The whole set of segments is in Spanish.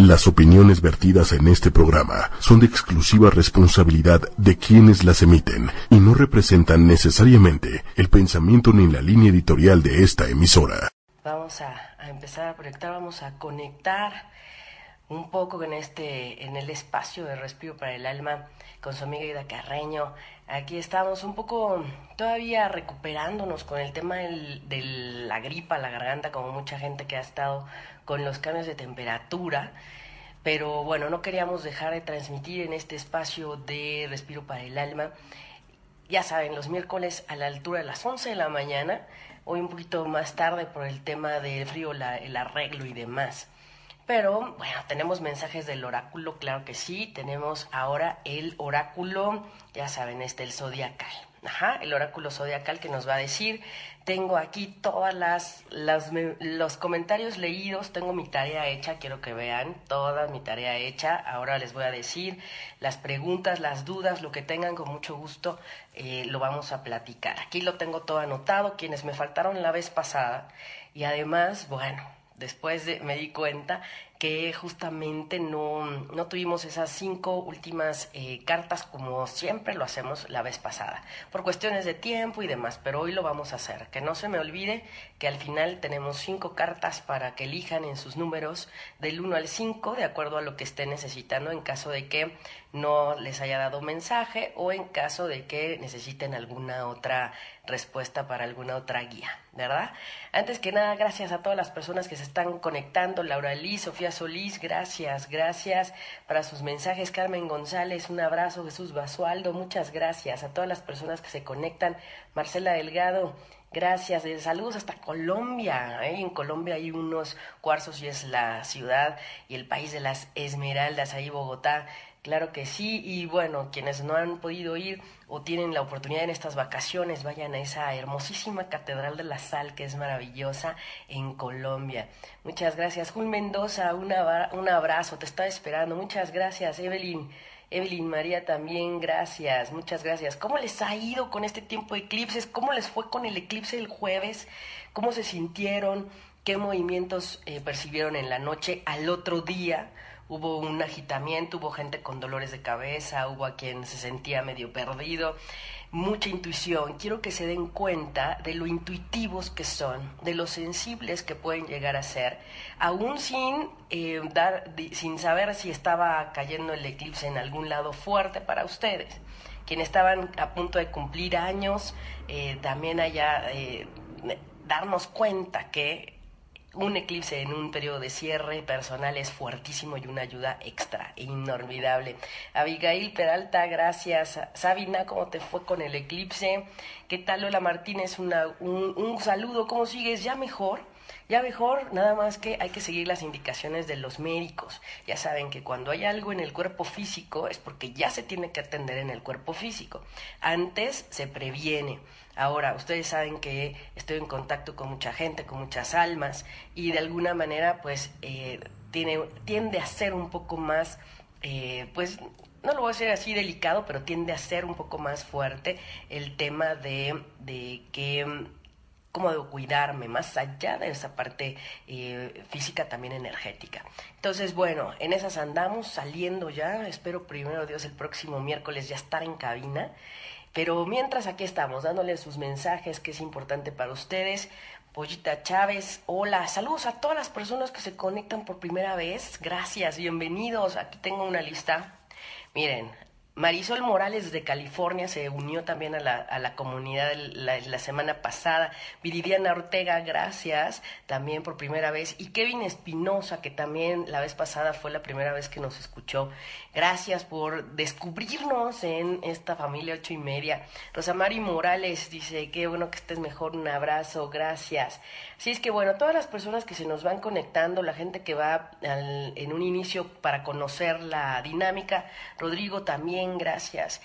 Las opiniones vertidas en este programa son de exclusiva responsabilidad de quienes las emiten y no representan necesariamente el pensamiento ni la línea editorial de esta emisora. Vamos a, empezar a proyectar, vamos a conectar un poco en este, en el espacio de respiro para el alma con su amiga Ida Carreño. Aquí estamos un poco todavía recuperándonos con el tema de la gripa, la garganta, como mucha gente que ha estado con los cambios de temperatura. Pero bueno, no queríamos dejar de transmitir en este espacio de Respiro para el Alma. Ya saben, los miércoles a la altura de las 11 de la mañana, hoy un poquito más tarde por el tema del frío, el arreglo y demás. Pero bueno, tenemos mensajes del oráculo, claro que sí. Tenemos ahora el oráculo, ya saben, este, el zodiacal. Ajá, el oráculo zodiacal que nos va a decir. Tengo aquí todas las, los comentarios leídos, tengo mi tarea hecha, quiero que vean toda mi tarea hecha. Ahora les voy a decir las preguntas, las dudas, lo que tengan con mucho gusto, eh, lo vamos a platicar. Aquí lo tengo todo anotado, quienes me faltaron la vez pasada. Y además, bueno, después de, me di cuenta que justamente no, no tuvimos esas cinco últimas eh, cartas como siempre lo hacemos la vez pasada, por cuestiones de tiempo y demás, pero hoy lo vamos a hacer. Que no se me olvide que al final tenemos cinco cartas para que elijan en sus números del 1 al 5, de acuerdo a lo que estén necesitando en caso de que no les haya dado mensaje o en caso de que necesiten alguna otra respuesta para alguna otra guía, ¿verdad? Antes que nada, gracias a todas las personas que se están conectando, Laura Liz, Sofía Solís, gracias, gracias para sus mensajes. Carmen González, un abrazo. Jesús Basualdo, muchas gracias. A todas las personas que se conectan. Marcela Delgado, gracias. De saludos hasta Colombia. ¿eh? En Colombia hay unos cuarzos y es la ciudad y el país de las esmeraldas, ahí Bogotá. Claro que sí, y bueno, quienes no han podido ir o tienen la oportunidad en estas vacaciones, vayan a esa hermosísima Catedral de la Sal que es maravillosa en Colombia. Muchas gracias. Jul Mendoza, un abrazo, te estaba esperando. Muchas gracias, Evelyn. Evelyn María también, gracias, muchas gracias. ¿Cómo les ha ido con este tiempo de eclipses? ¿Cómo les fue con el eclipse del jueves? ¿Cómo se sintieron? ¿Qué movimientos eh, percibieron en la noche al otro día? Hubo un agitamiento, hubo gente con dolores de cabeza, hubo a quien se sentía medio perdido, mucha intuición. Quiero que se den cuenta de lo intuitivos que son, de lo sensibles que pueden llegar a ser, aún sin, eh, dar, sin saber si estaba cayendo el eclipse en algún lado fuerte para ustedes. Quienes estaban a punto de cumplir años, eh, también haya eh, darnos cuenta que un eclipse en un periodo de cierre personal es fuertísimo y una ayuda extra, inolvidable. Abigail Peralta, gracias. Sabina, ¿cómo te fue con el eclipse? ¿Qué tal, Lola Martínez? un, un saludo, ¿cómo sigues? ¿Ya mejor? Ya mejor, nada más que hay que seguir las indicaciones de los médicos. Ya saben que cuando hay algo en el cuerpo físico es porque ya se tiene que atender en el cuerpo físico. Antes se previene. Ahora, ustedes saben que estoy en contacto con mucha gente, con muchas almas, y de alguna manera, pues, eh, tiene, tiende a ser un poco más, eh, pues, no lo voy a decir así delicado, pero tiende a ser un poco más fuerte el tema de, de que cómo debo cuidarme, más allá de esa parte eh, física, también energética. Entonces, bueno, en esas andamos, saliendo ya, espero primero Dios el próximo miércoles ya estar en cabina pero mientras aquí estamos, dándoles sus mensajes, que es importante para ustedes. Pollita Chávez, hola, saludos a todas las personas que se conectan por primera vez. Gracias, bienvenidos. Aquí tengo una lista. Miren, Marisol Morales de California se unió también a la, a la comunidad la, semana pasada. Viridiana Ortega, gracias también por primera vez. Y Kevin Espinosa, que también la vez pasada fue la primera vez que nos escuchó. Gracias por descubrirnos en esta familia ocho y media. Rosamari Morales dice, qué bueno que estés mejor, un abrazo, gracias. Así es que bueno, todas las personas que se nos van conectando, la gente que va en un inicio para conocer la dinámica, Rodrigo también, gracias.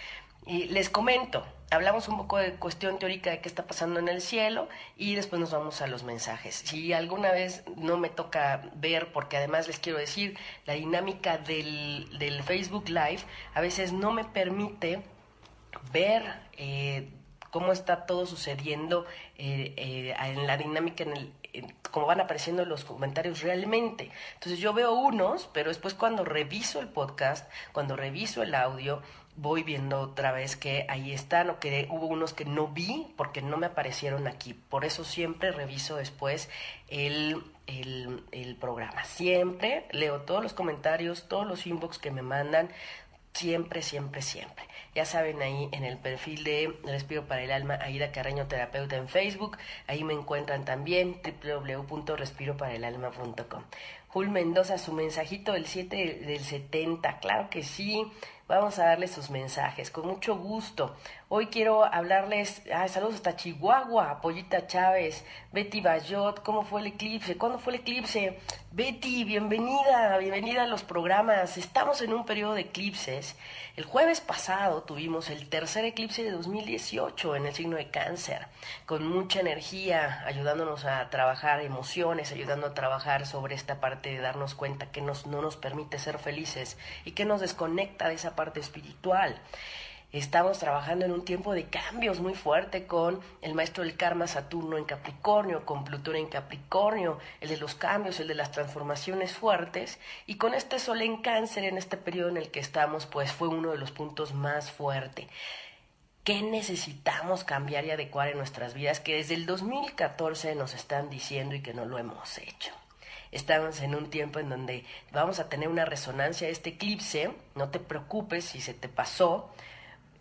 Y les comento, hablamos un poco de cuestión teórica de qué está pasando en el cielo y después nos vamos a los mensajes. Si alguna vez no me toca ver, porque además les quiero decir, la dinámica del, del Facebook Live a veces no me permite ver eh, cómo está todo sucediendo eh, eh, en la dinámica en el, como van apareciendo los comentarios realmente. Entonces yo veo unos, pero después cuando reviso el podcast, cuando reviso el audio, voy viendo otra vez que ahí están o que hubo unos que no vi porque no me aparecieron aquí. Por eso siempre reviso después el, el, el programa. Siempre leo todos los comentarios, todos los inbox que me mandan. Siempre, siempre, siempre. Ya saben, ahí en el perfil de Respiro para el Alma, Aida Carreño Terapeuta en Facebook. Ahí me encuentran también www.respiroparaelalma.com. Jul Mendoza, su mensajito del 7 del 70. Claro que sí. Vamos a darles sus mensajes, con mucho gusto. Hoy quiero hablarles, saludos hasta Chihuahua, Pollita Chávez, Betty Bayot, ¿cómo fue el eclipse? ¿Cuándo fue el eclipse? Betty, bienvenida, bienvenida a los programas. Estamos en un periodo de eclipses. El jueves pasado tuvimos el tercer eclipse de 2018 en el signo de cáncer, con mucha energía, ayudándonos a trabajar emociones, ayudando a trabajar sobre esta parte de darnos cuenta que nos, no nos permite ser felices y que nos desconecta de esa parte espiritual. Estamos trabajando en un tiempo de cambios muy fuerte con el maestro del karma Saturno en Capricornio, con Plutón en Capricornio, el de los cambios, el de las transformaciones fuertes, y con este sol en cáncer en este periodo en el que estamos, pues fue uno de los puntos más fuertes. ¿Qué necesitamos cambiar y adecuar en nuestras vidas que desde el 2014 nos están diciendo y que no lo hemos hecho? Estamos en un tiempo en donde vamos a tener una resonancia de este eclipse, no te preocupes si se te pasó,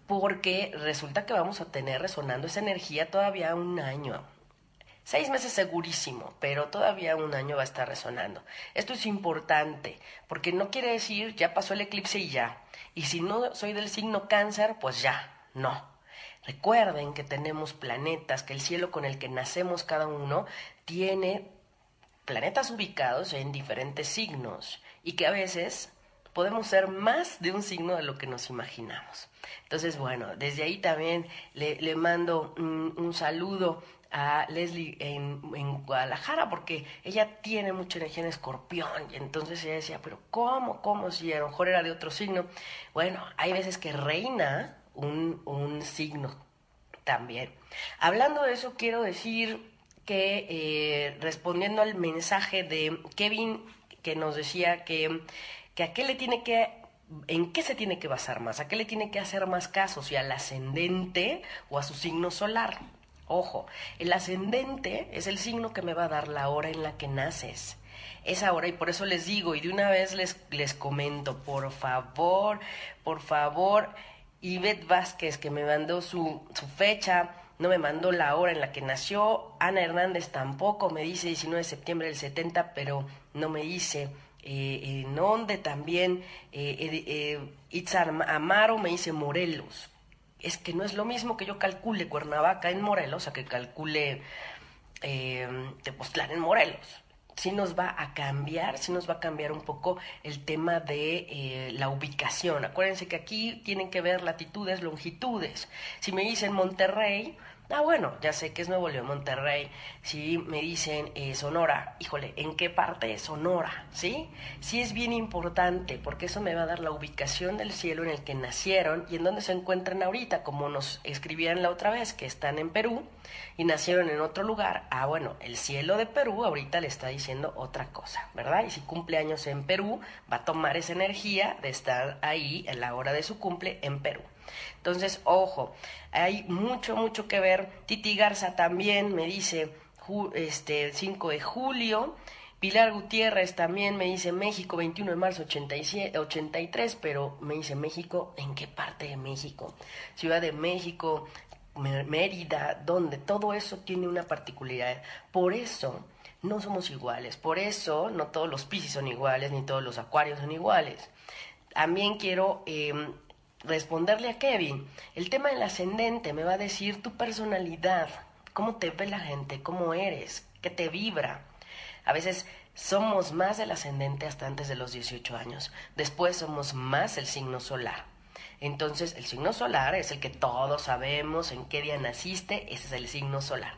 porque resulta que vamos a tener resonando esa energía todavía un año. Seis meses segurísimo, pero todavía un año va a estar resonando. Esto es importante, porque no quiere decir ya pasó el eclipse y ya. Y si no soy del signo cáncer, pues ya, no. Recuerden que tenemos planetas, que el cielo con el que nacemos cada uno tiene planetas ubicados en diferentes signos y que a veces podemos ser más de un signo de lo que nos imaginamos. Entonces, bueno, desde ahí también le, mando un, saludo a Leslie en, en, Guadalajara porque ella tiene mucha energía en escorpión y entonces ella decía, pero ¿cómo? ¿Cómo? Si a lo mejor era de otro signo. Bueno, hay veces que reina un, un signo también. Hablando de eso, quiero decir que eh, respondiendo al mensaje de Kevin que nos decía que, que a qué le tiene que ¿En qué se tiene que basar más? ¿A qué le tiene que hacer más caso? ¿Si al ascendente o a su signo solar? Ojo, el ascendente es el signo que me va a dar la hora en la que naces. Esa hora, y por eso les digo, y de una vez les, les comento, por favor, por favor, Ivette Vázquez, que me mandó su, su fecha, no me mandó la hora en la que nació. Ana Hernández tampoco, me dice 19 de septiembre del 70, pero no me dice eh, en también. Eh, eh, Amaro me dice Morelos. Es que no es lo mismo que yo calcule Cuernavaca en Morelos a que calcule eh, Tepoztlán en Morelos sí nos va a cambiar, sí nos va a cambiar un poco el tema de eh, la ubicación. Acuérdense que aquí tienen que ver latitudes, longitudes. Si me dicen Monterrey, Ah, bueno, ya sé que es Nuevo León, Monterrey. Si me dicen eh, Sonora, híjole, ¿en qué parte de Sonora? ¿Sí? Sí es bien importante porque eso me va a dar la ubicación del cielo en el que nacieron y en dónde se encuentran ahorita, como nos escribían la otra vez, que están en Perú y nacieron en otro lugar. Ah, bueno, el cielo de Perú ahorita le está diciendo otra cosa, ¿verdad? Y si cumple años en Perú, va a tomar esa energía de estar ahí en la hora de su cumple en Perú. Entonces, ojo, hay mucho, mucho que ver. Titi Garza también me dice, este, 5 de julio. Pilar Gutiérrez también me dice México, 21 de marzo 87, 83, pero me dice México, ¿en qué parte de México? Ciudad de México, Mérida, donde todo eso tiene una particularidad. Por eso no somos iguales, por eso no todos los Piscis son iguales, ni todos los Acuarios son iguales. También quiero em, responderle a Kevin, el tema del ascendente me va a decir tu personalidad, cómo te ve la gente, cómo eres, qué te vibra. A veces somos más el ascendente hasta antes de los 18 años, después somos más el signo solar. Entonces, el signo solar es el que todos sabemos en qué día naciste, ese es el signo solar.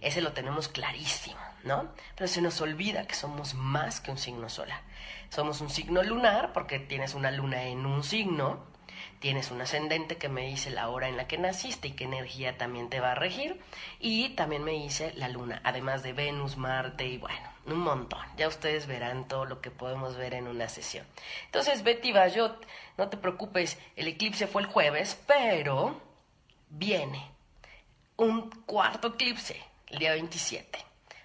Ese lo tenemos clarísimo, ¿no? Pero se nos olvida que somos más que un signo solar. Somos un signo lunar porque tienes una luna en un signo, Tienes un ascendente que me dice la hora en la que naciste y qué energía también te va a regir. Y también me dice la luna, además de Venus, Marte y bueno, un montón. Ya ustedes verán todo lo que podemos ver en una sesión. Entonces, Betty Bayot, no te preocupes, el eclipse fue el jueves, pero viene un cuarto eclipse el día 27.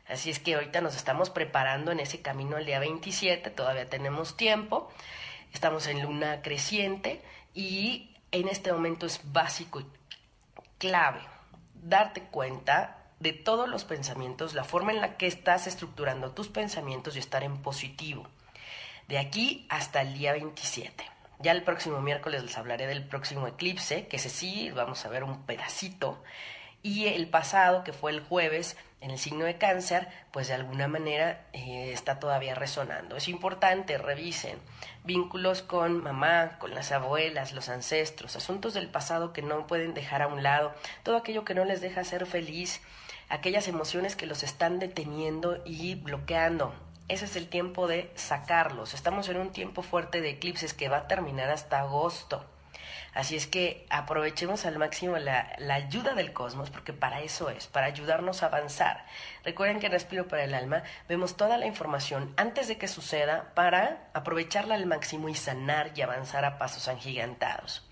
Así es que ahorita nos estamos preparando en ese camino el día 27, todavía tenemos tiempo. Estamos en luna creciente y en este momento es básico y clave darte cuenta de todos los pensamientos, la forma en la que estás estructurando tus pensamientos y estar en positivo. De aquí hasta el día 27. Ya el próximo miércoles les hablaré del próximo eclipse, que ese sí, vamos a ver un pedacito. Y el pasado, que fue el jueves, en el signo de cáncer, pues de alguna manera eh, está todavía resonando. Es importante, revisen vínculos con mamá, con las abuelas, los ancestros, asuntos del pasado que no pueden dejar a un lado, todo aquello que no les deja ser feliz, aquellas emociones que los están deteniendo y bloqueando. Ese es el tiempo de sacarlos. Estamos en un tiempo fuerte de eclipses que va a terminar hasta agosto. Así es que aprovechemos al máximo la, ayuda del cosmos, porque para eso es, para ayudarnos a avanzar. Recuerden que en Respiro para el Alma vemos toda la información antes de que suceda para aprovecharla al máximo y sanar y avanzar a pasos agigantados.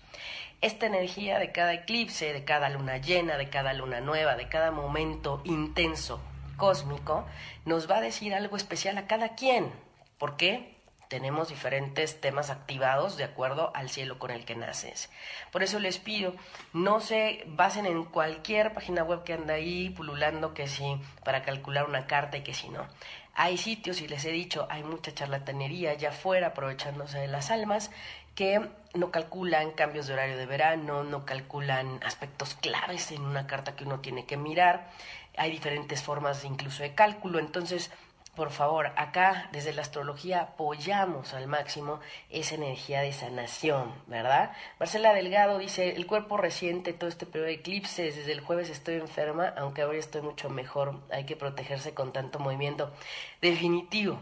Esta energía de cada eclipse, de cada luna llena, de cada luna nueva, de cada momento intenso cósmico, nos va a decir algo especial a cada quien. ¿Por qué? Tenemos diferentes temas activados de acuerdo al cielo con el que naces. Por eso les pido, no se basen en cualquier página web que anda ahí pululando que sí, para calcular una carta y que si no. Hay sitios, y les he dicho, hay mucha charlatanería allá afuera aprovechándose de las almas que no calculan cambios de horario de verano, no calculan aspectos claves en una carta que uno tiene que mirar. Hay diferentes formas incluso de cálculo, entonces por favor, acá desde la astrología apoyamos al máximo esa energía de sanación, ¿verdad? Marcela Delgado dice, el cuerpo reciente, todo este periodo de eclipses, desde el jueves estoy enferma, aunque ahora estoy mucho mejor, hay que protegerse con tanto movimiento. Definitivo,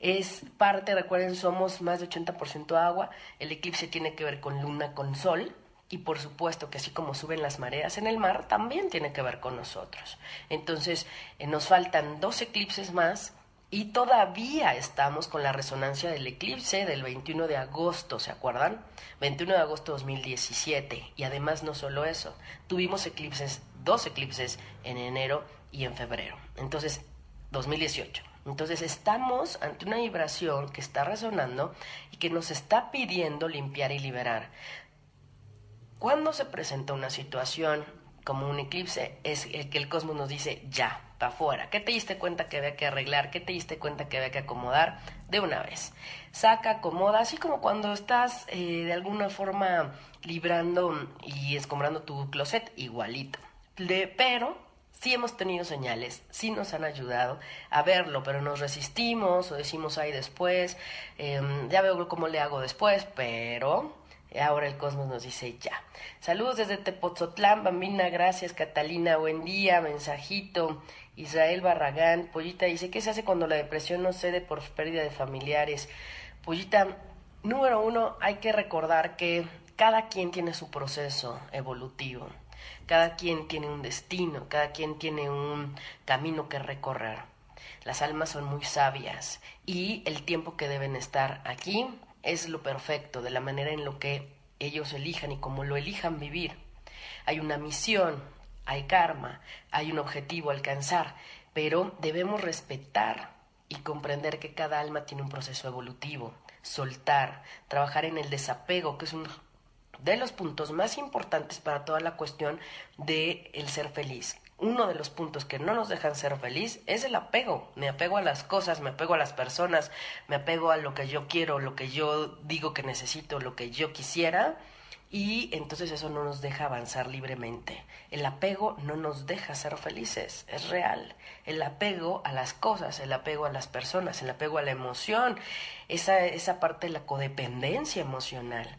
es parte, recuerden, somos más de 80% agua, el eclipse tiene que ver con luna, con sol, y por supuesto que así como suben las mareas en el mar, también tiene que ver con nosotros. Entonces, eh, nos faltan dos eclipses más y todavía estamos con la resonancia del eclipse del 21 de agosto, ¿se acuerdan? 21 de agosto de 2017. Y además no solo eso, tuvimos eclipses, dos eclipses en enero y en febrero. Entonces, 2018. Entonces estamos ante una vibración que está resonando y que nos está pidiendo limpiar y liberar. Cuando se presenta una situación como un eclipse, es el que el cosmos nos dice ya, para afuera. ¿Qué te diste cuenta que había que arreglar? ¿Qué te diste cuenta que había que acomodar? De una vez. Saca, acomoda, así como cuando estás eh, de alguna forma librando y escombrando tu closet, igualito. pero sí hemos tenido señales, sí nos han ayudado a verlo, pero nos resistimos o decimos ahí después, em, ya veo cómo le hago después, pero Ahora el cosmos nos dice ya. Saludos desde Tepozotlán, Bambina, gracias. Catalina, buen día, mensajito. Israel Barragán, Pollita dice, ¿qué se hace cuando la depresión no cede por pérdida de familiares? Pollita, número uno, hay que recordar que cada quien tiene su proceso evolutivo, cada quien tiene un destino, cada quien tiene un camino que recorrer. Las almas son muy sabias y el tiempo que deben estar aquí es lo perfecto, de la manera en lo que ellos elijan y como lo elijan vivir. Hay una misión, hay karma, hay un objetivo a alcanzar, pero debemos respetar y comprender que cada alma tiene un proceso evolutivo, soltar, trabajar en el desapego, que es uno de los puntos más importantes para toda la cuestión de el ser feliz uno de los puntos que no nos dejan ser feliz es el apego. Me apego a las cosas, me apego a las personas, me apego a lo que yo quiero, lo que yo digo que necesito, lo que yo quisiera. Y entonces eso no nos deja avanzar libremente. El apego no nos deja ser felices, es real. El apego a las cosas, el apego a las personas, el apego a la emoción, esa, esa parte de la codependencia emocional.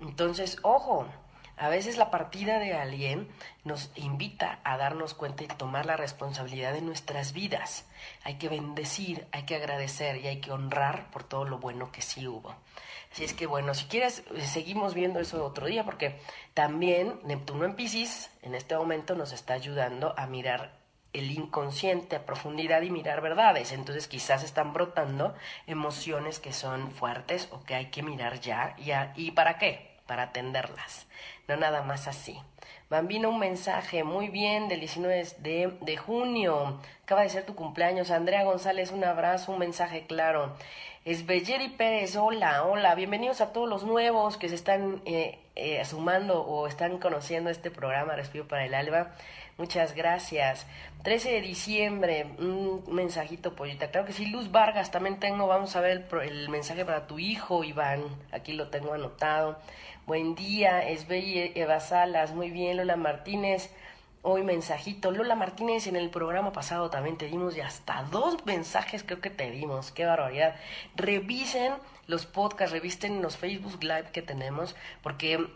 Entonces, ojo, A veces la partida de alguien nos invita a darnos cuenta y tomar la responsabilidad de nuestras vidas. Hay que bendecir, hay que agradecer y hay que honrar por todo lo bueno que sí hubo. Así es que bueno, si quieres, eh, seguimos viendo eso otro día porque también Neptuno en Pisces en este momento nos está ayudando a mirar el inconsciente a profundidad y mirar verdades. Entonces quizás están brotando emociones que son fuertes o que hay que mirar ya. ¿Y, ¿y para qué? Para atenderlas. No nada más así. Bambino, un mensaje muy bien del 19 de, de junio. Acaba de ser tu cumpleaños. Andrea González, un abrazo, un mensaje claro. Esbelleri Pérez, hola, hola, bienvenidos a todos los nuevos que se están eh, eh, sumando o están conociendo este programa Respiro para el Alba. Muchas gracias. 13 de diciembre, un mensajito, pollita. Claro que sí, Luz Vargas, también tengo, vamos a ver el, el mensaje para tu hijo, Iván. Aquí lo tengo anotado. Buen día, Esbelli Eva Salas, muy bien, Lola Martínez hoy mensajito. Lola Martínez, en el programa pasado también te dimos ya hasta dos mensajes, creo que te dimos. Qué barbaridad. Revisen los podcasts, revisten los Facebook Live que tenemos, porque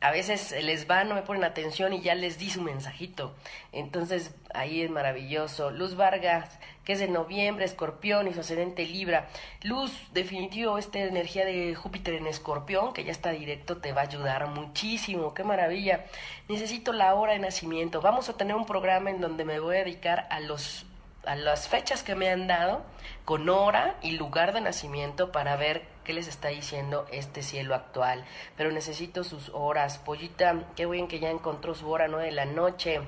a veces les va, no me ponen atención y ya les di su mensajito. Entonces, ahí es maravilloso. Luz Vargas, que es de noviembre, Escorpión y su ascendente Libra. Luz, definitivo, esta energía de Júpiter en Escorpión, que ya está directo, te va a ayudar muchísimo. Qué maravilla. Necesito la hora de nacimiento. Vamos a tener un programa en donde me voy a dedicar a los a las fechas que me han dado con hora y lugar de nacimiento para ver qué les está diciendo este cielo actual. Pero necesito sus horas. Pollita, qué bien que ya encontró su hora, ¿no? De la noche.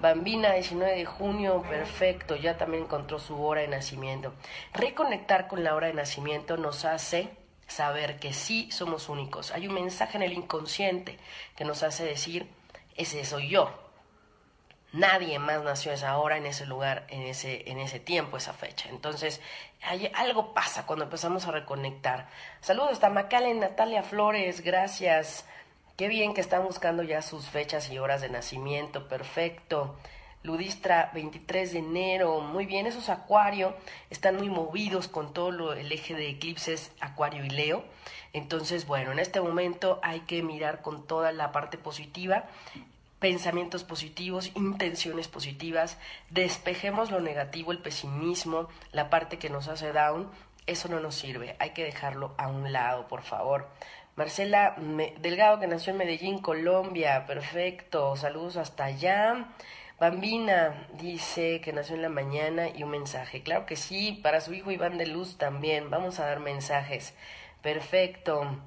Bambina, 19 de junio, perfecto, ya también encontró su hora de nacimiento. Reconectar con la hora de nacimiento nos hace saber que sí somos únicos. Hay un mensaje en el inconsciente que nos hace decir, ese soy yo, Nadie más nació esa hora, en ese lugar, en ese, en ese tiempo, esa fecha. Entonces, algo pasa cuando empezamos a reconectar. Saludos hasta Macalen, Natalia Flores, gracias. Qué bien que están buscando ya sus fechas y horas de nacimiento, perfecto. Ludistra, 23 de enero, muy bien, esos Acuario están muy movidos con todo el eje de eclipses Acuario y Leo. Entonces, bueno, en este momento hay que mirar con toda la parte positiva pensamientos positivos, intenciones positivas, despejemos lo negativo, el pesimismo, la parte que nos hace down, eso no nos sirve, hay que dejarlo a un lado, por favor. Marcela Delgado, que nació en Medellín, Colombia, perfecto, saludos hasta allá. Bambina dice que nació en la mañana y un mensaje. Claro que sí, para su hijo Iván de Luz también. Vamos a dar mensajes. Perfecto.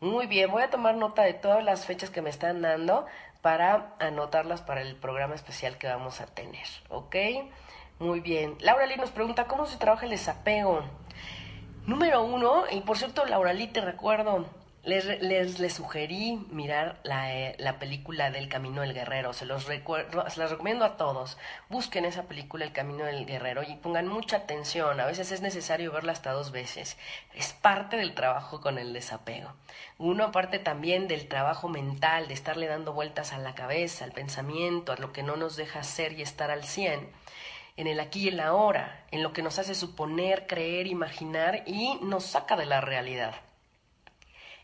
Muy bien, voy a tomar nota de todas las fechas que me están dando para anotarlas para el programa especial que vamos a tener, ¿ok? Muy bien. Laura Lee nos pregunta, ¿cómo se trabaja el desapego? Número uno, y por cierto, Laura Lee, te recuerdo, les, les, sugerí mirar la, eh, la, película del Camino del Guerrero. Se los recuerdo, se las recomiendo a todos. Busquen esa película El Camino del Guerrero y pongan mucha atención. A veces es necesario verla hasta dos veces. Es parte del trabajo con el desapego. Uno parte también del trabajo mental, de estarle dando vueltas a la cabeza, al pensamiento, a lo que no nos deja ser y estar al cien en el aquí y en la ahora, en lo que nos hace suponer, creer, imaginar y nos saca de la realidad.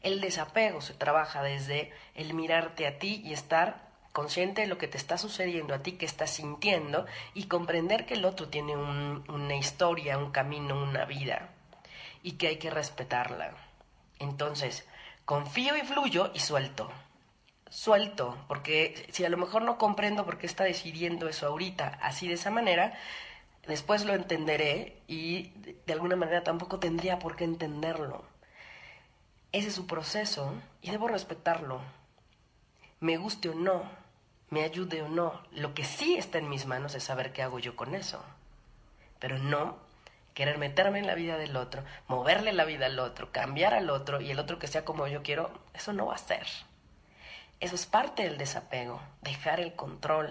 El desapego se trabaja desde el mirarte a ti y estar consciente de lo que te está sucediendo a ti, que estás sintiendo y comprender que el otro tiene una historia, un camino, una vida y que hay que respetarla. Entonces, confío y fluyo y suelto. Suelto, porque si a lo mejor no comprendo por qué está decidiendo eso ahorita, así de esa manera, después lo entenderé y de alguna manera tampoco tendría por qué entenderlo. Ese es su proceso y debo respetarlo. Me guste o no, me ayude o no, lo que sí está en mis manos es saber qué hago yo con eso. Pero no querer meterme en la vida del otro, moverle la vida al otro, cambiar al otro y el otro que sea como yo quiero, eso no va a ser. Eso es parte del desapego, dejar el control,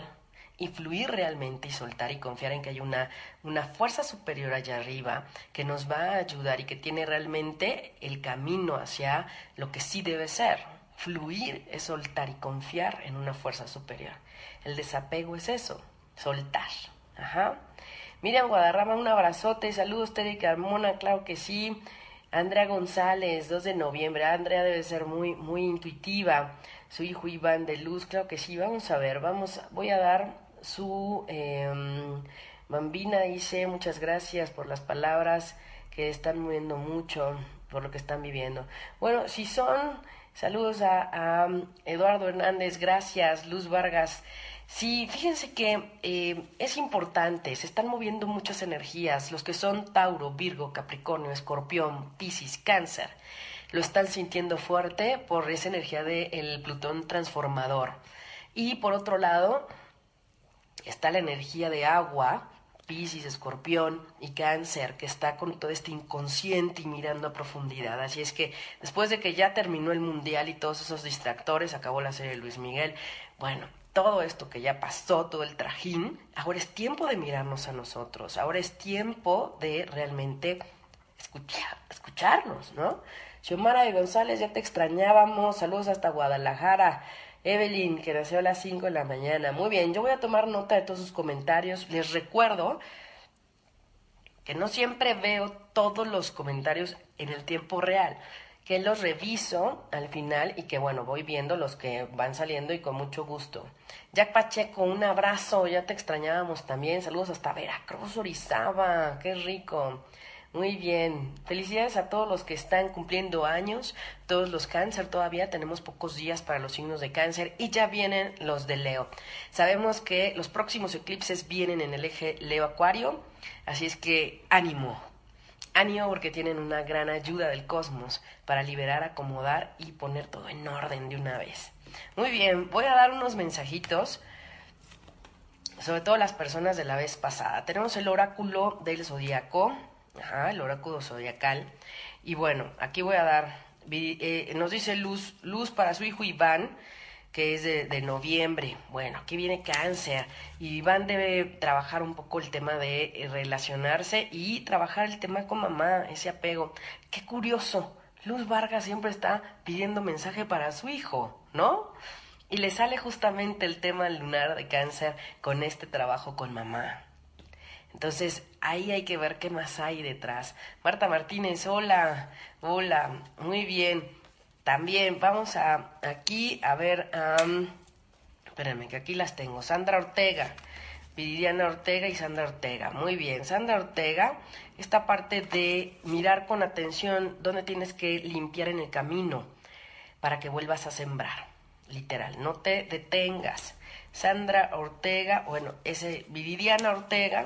y fluir realmente y soltar y confiar en que hay una, una fuerza superior allá arriba que nos va a ayudar y que tiene realmente el camino hacia lo que sí debe ser. Fluir es soltar y confiar en una fuerza superior. El desapego es eso, soltar. Ajá. Miriam Guadarrama, un abrazote, saludos Tere Carmona, claro que sí. Andrea González, 2 de noviembre. Andrea debe ser muy, muy intuitiva. Su hijo Iván de Luz, claro que sí. Vamos a ver, vamos, voy a dar su... Eh, Bambina dice, muchas gracias por las palabras que están moviendo mucho por lo que están viviendo. Bueno, si son, saludos a, Eduardo Hernández, gracias, Luz Vargas. Sí, fíjense que eh, es importante, se están moviendo muchas energías, los que son Tauro, Virgo, Capricornio, Escorpión, Piscis, Cáncer, lo están sintiendo fuerte por esa energía del Plutón transformador. Y por otro lado, está la energía de agua, Piscis, Escorpión y Cáncer, que está con todo este inconsciente y mirando a profundidad. Así es que después de que ya terminó el Mundial y todos esos distractores, acabó la serie de Luis Miguel, bueno, todo esto que ya pasó, todo el trajín, ahora es tiempo de mirarnos a nosotros, ahora es tiempo de realmente escuchar, escucharnos, ¿no? Xiomara de González, ya te extrañábamos, saludos hasta Guadalajara. Evelyn, que nació a las 5 de la mañana. Muy bien, yo voy a tomar nota de todos sus comentarios. Les recuerdo que no siempre veo todos los comentarios en el tiempo real, que los reviso al final y que bueno, voy viendo los que van saliendo y con mucho gusto. Jack Pacheco, un abrazo, ya te extrañábamos también. Saludos hasta Veracruz, Orizaba, qué rico. Muy bien. Felicidades a todos los que están cumpliendo años, todos los cáncer todavía. Tenemos pocos días para los signos de cáncer y ya vienen los de Leo. Sabemos que los próximos eclipses vienen en el eje Leo Acuario, así es que ánimo. Ánimo porque tienen una gran ayuda del cosmos para liberar, acomodar y poner todo en orden de una vez. Muy bien, voy a dar unos mensajitos sobre todo las personas de la vez pasada. Tenemos el oráculo del zodiaco Ajá, el oráculo zodiacal. Y bueno, aquí voy a dar, eh, nos dice Luz, Luz para su hijo Iván, que es de, de, noviembre. Bueno, aquí viene cáncer. Y Iván debe trabajar un poco el tema de eh, relacionarse y trabajar el tema con mamá, ese apego. Qué curioso. Luz Vargas siempre está pidiendo mensaje para su hijo, ¿no? Y le sale justamente el tema lunar de cáncer con este trabajo con mamá. Entonces, ahí hay que ver qué más hay detrás. Marta Martínez, hola, hola, muy bien. También vamos a aquí a ver, espérenme que aquí las tengo. Sandra Ortega, Viridiana Ortega y Sandra Ortega. Muy bien, Sandra Ortega, esta parte de mirar con atención dónde tienes que limpiar en el camino para que vuelvas a sembrar. Literal, no te detengas. Sandra Ortega, bueno, ese Viridiana Ortega,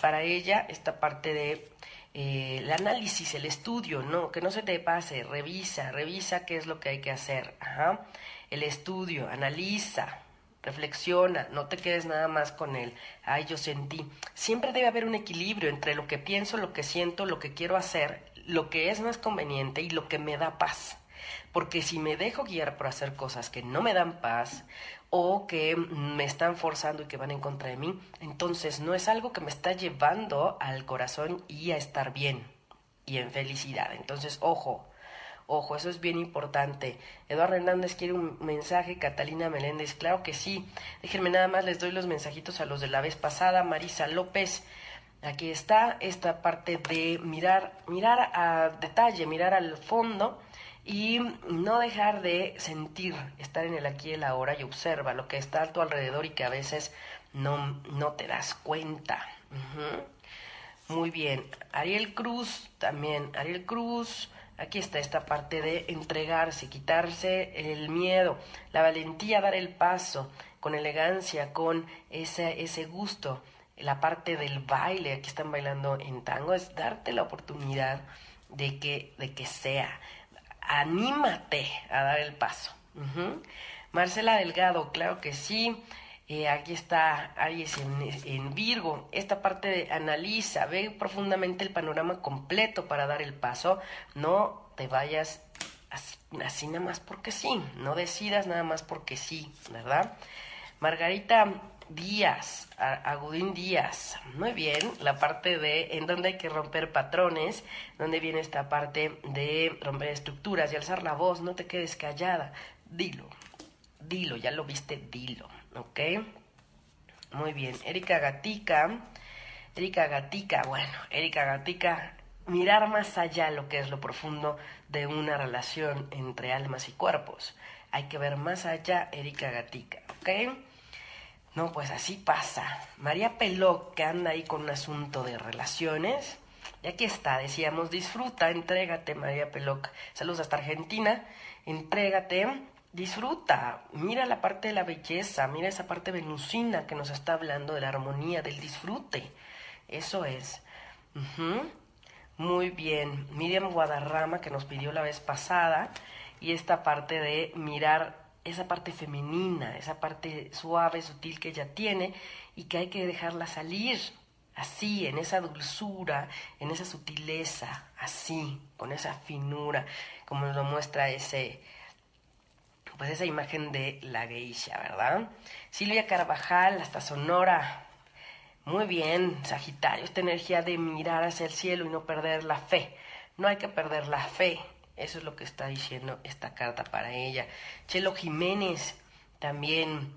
para ella esta parte de eh, el análisis, el estudio, no, que no se te pase, revisa, revisa qué es lo que hay que hacer, Ajá. el estudio, analiza, reflexiona, no te quedes nada más con el, ay, yo sentí. Siempre debe haber un equilibrio entre lo que pienso, lo que siento, lo que quiero hacer, lo que es más conveniente y lo que me da paz. Porque si me dejo guiar por hacer cosas que no me dan paz o que me están forzando y que van en contra de mí, entonces no es algo que me está llevando al corazón y a estar bien y en felicidad. Entonces, ojo, ojo, eso es bien importante. Eduardo Hernández quiere un mensaje, Catalina Meléndez, claro que sí. Déjenme nada más, les doy los mensajitos a los de la vez pasada. Marisa López, aquí está esta parte de mirar, mirar a detalle, mirar al fondo y no dejar de sentir, estar en el aquí y el ahora y observa lo que está a tu alrededor y que a veces no, no te das cuenta. Muy bien, Ariel Cruz también, Ariel Cruz, aquí está esta parte de entregarse, quitarse el miedo, la valentía, dar el paso con elegancia, con ese, ese gusto, la parte del baile, aquí están bailando en tango, es darte la oportunidad de que, de que sea anímate a dar el paso. Marcela Delgado, claro que sí. Eh, aquí está Aries en, Virgo. Esta parte de analiza, ve profundamente el panorama completo para dar el paso. No te vayas así nada más porque sí. No decidas nada más porque sí, ¿verdad? Margarita Díaz, Agudín Díaz. Muy bien, la parte de en donde hay que romper patrones, donde viene esta parte de romper estructuras y alzar la voz, no te quedes callada, dilo, dilo, ya lo viste, dilo, ¿ok? Muy bien, Erika Gatica, Erika Gatica, bueno, Erika Gatica, mirar más allá lo que es lo profundo de una relación entre almas y cuerpos. Hay que ver más allá, Erika Gatica, ¿ok? No, pues así pasa. María que anda ahí con un asunto de relaciones, y aquí está, decíamos, disfruta, entrégate, María Peloc. Saludos hasta Argentina, entrégate, disfruta, mira la parte de la belleza, mira esa parte venusina que nos está hablando de la armonía, del disfrute. Eso es. Muy bien. Miriam Guadarrama, que nos pidió la vez pasada, y esta parte de mirar esa parte femenina, esa parte suave, sutil que ella tiene y que hay que dejarla salir así, en esa dulzura, en esa sutileza, así, con esa finura, como nos lo muestra ese, pues esa imagen de la geisha, ¿verdad? Silvia Carvajal, hasta Sonora. Muy bien, Sagitario, esta energía de mirar hacia el cielo y no perder la fe. No hay que perder la fe. Eso es lo que está diciendo esta carta para ella. Chelo Jiménez, también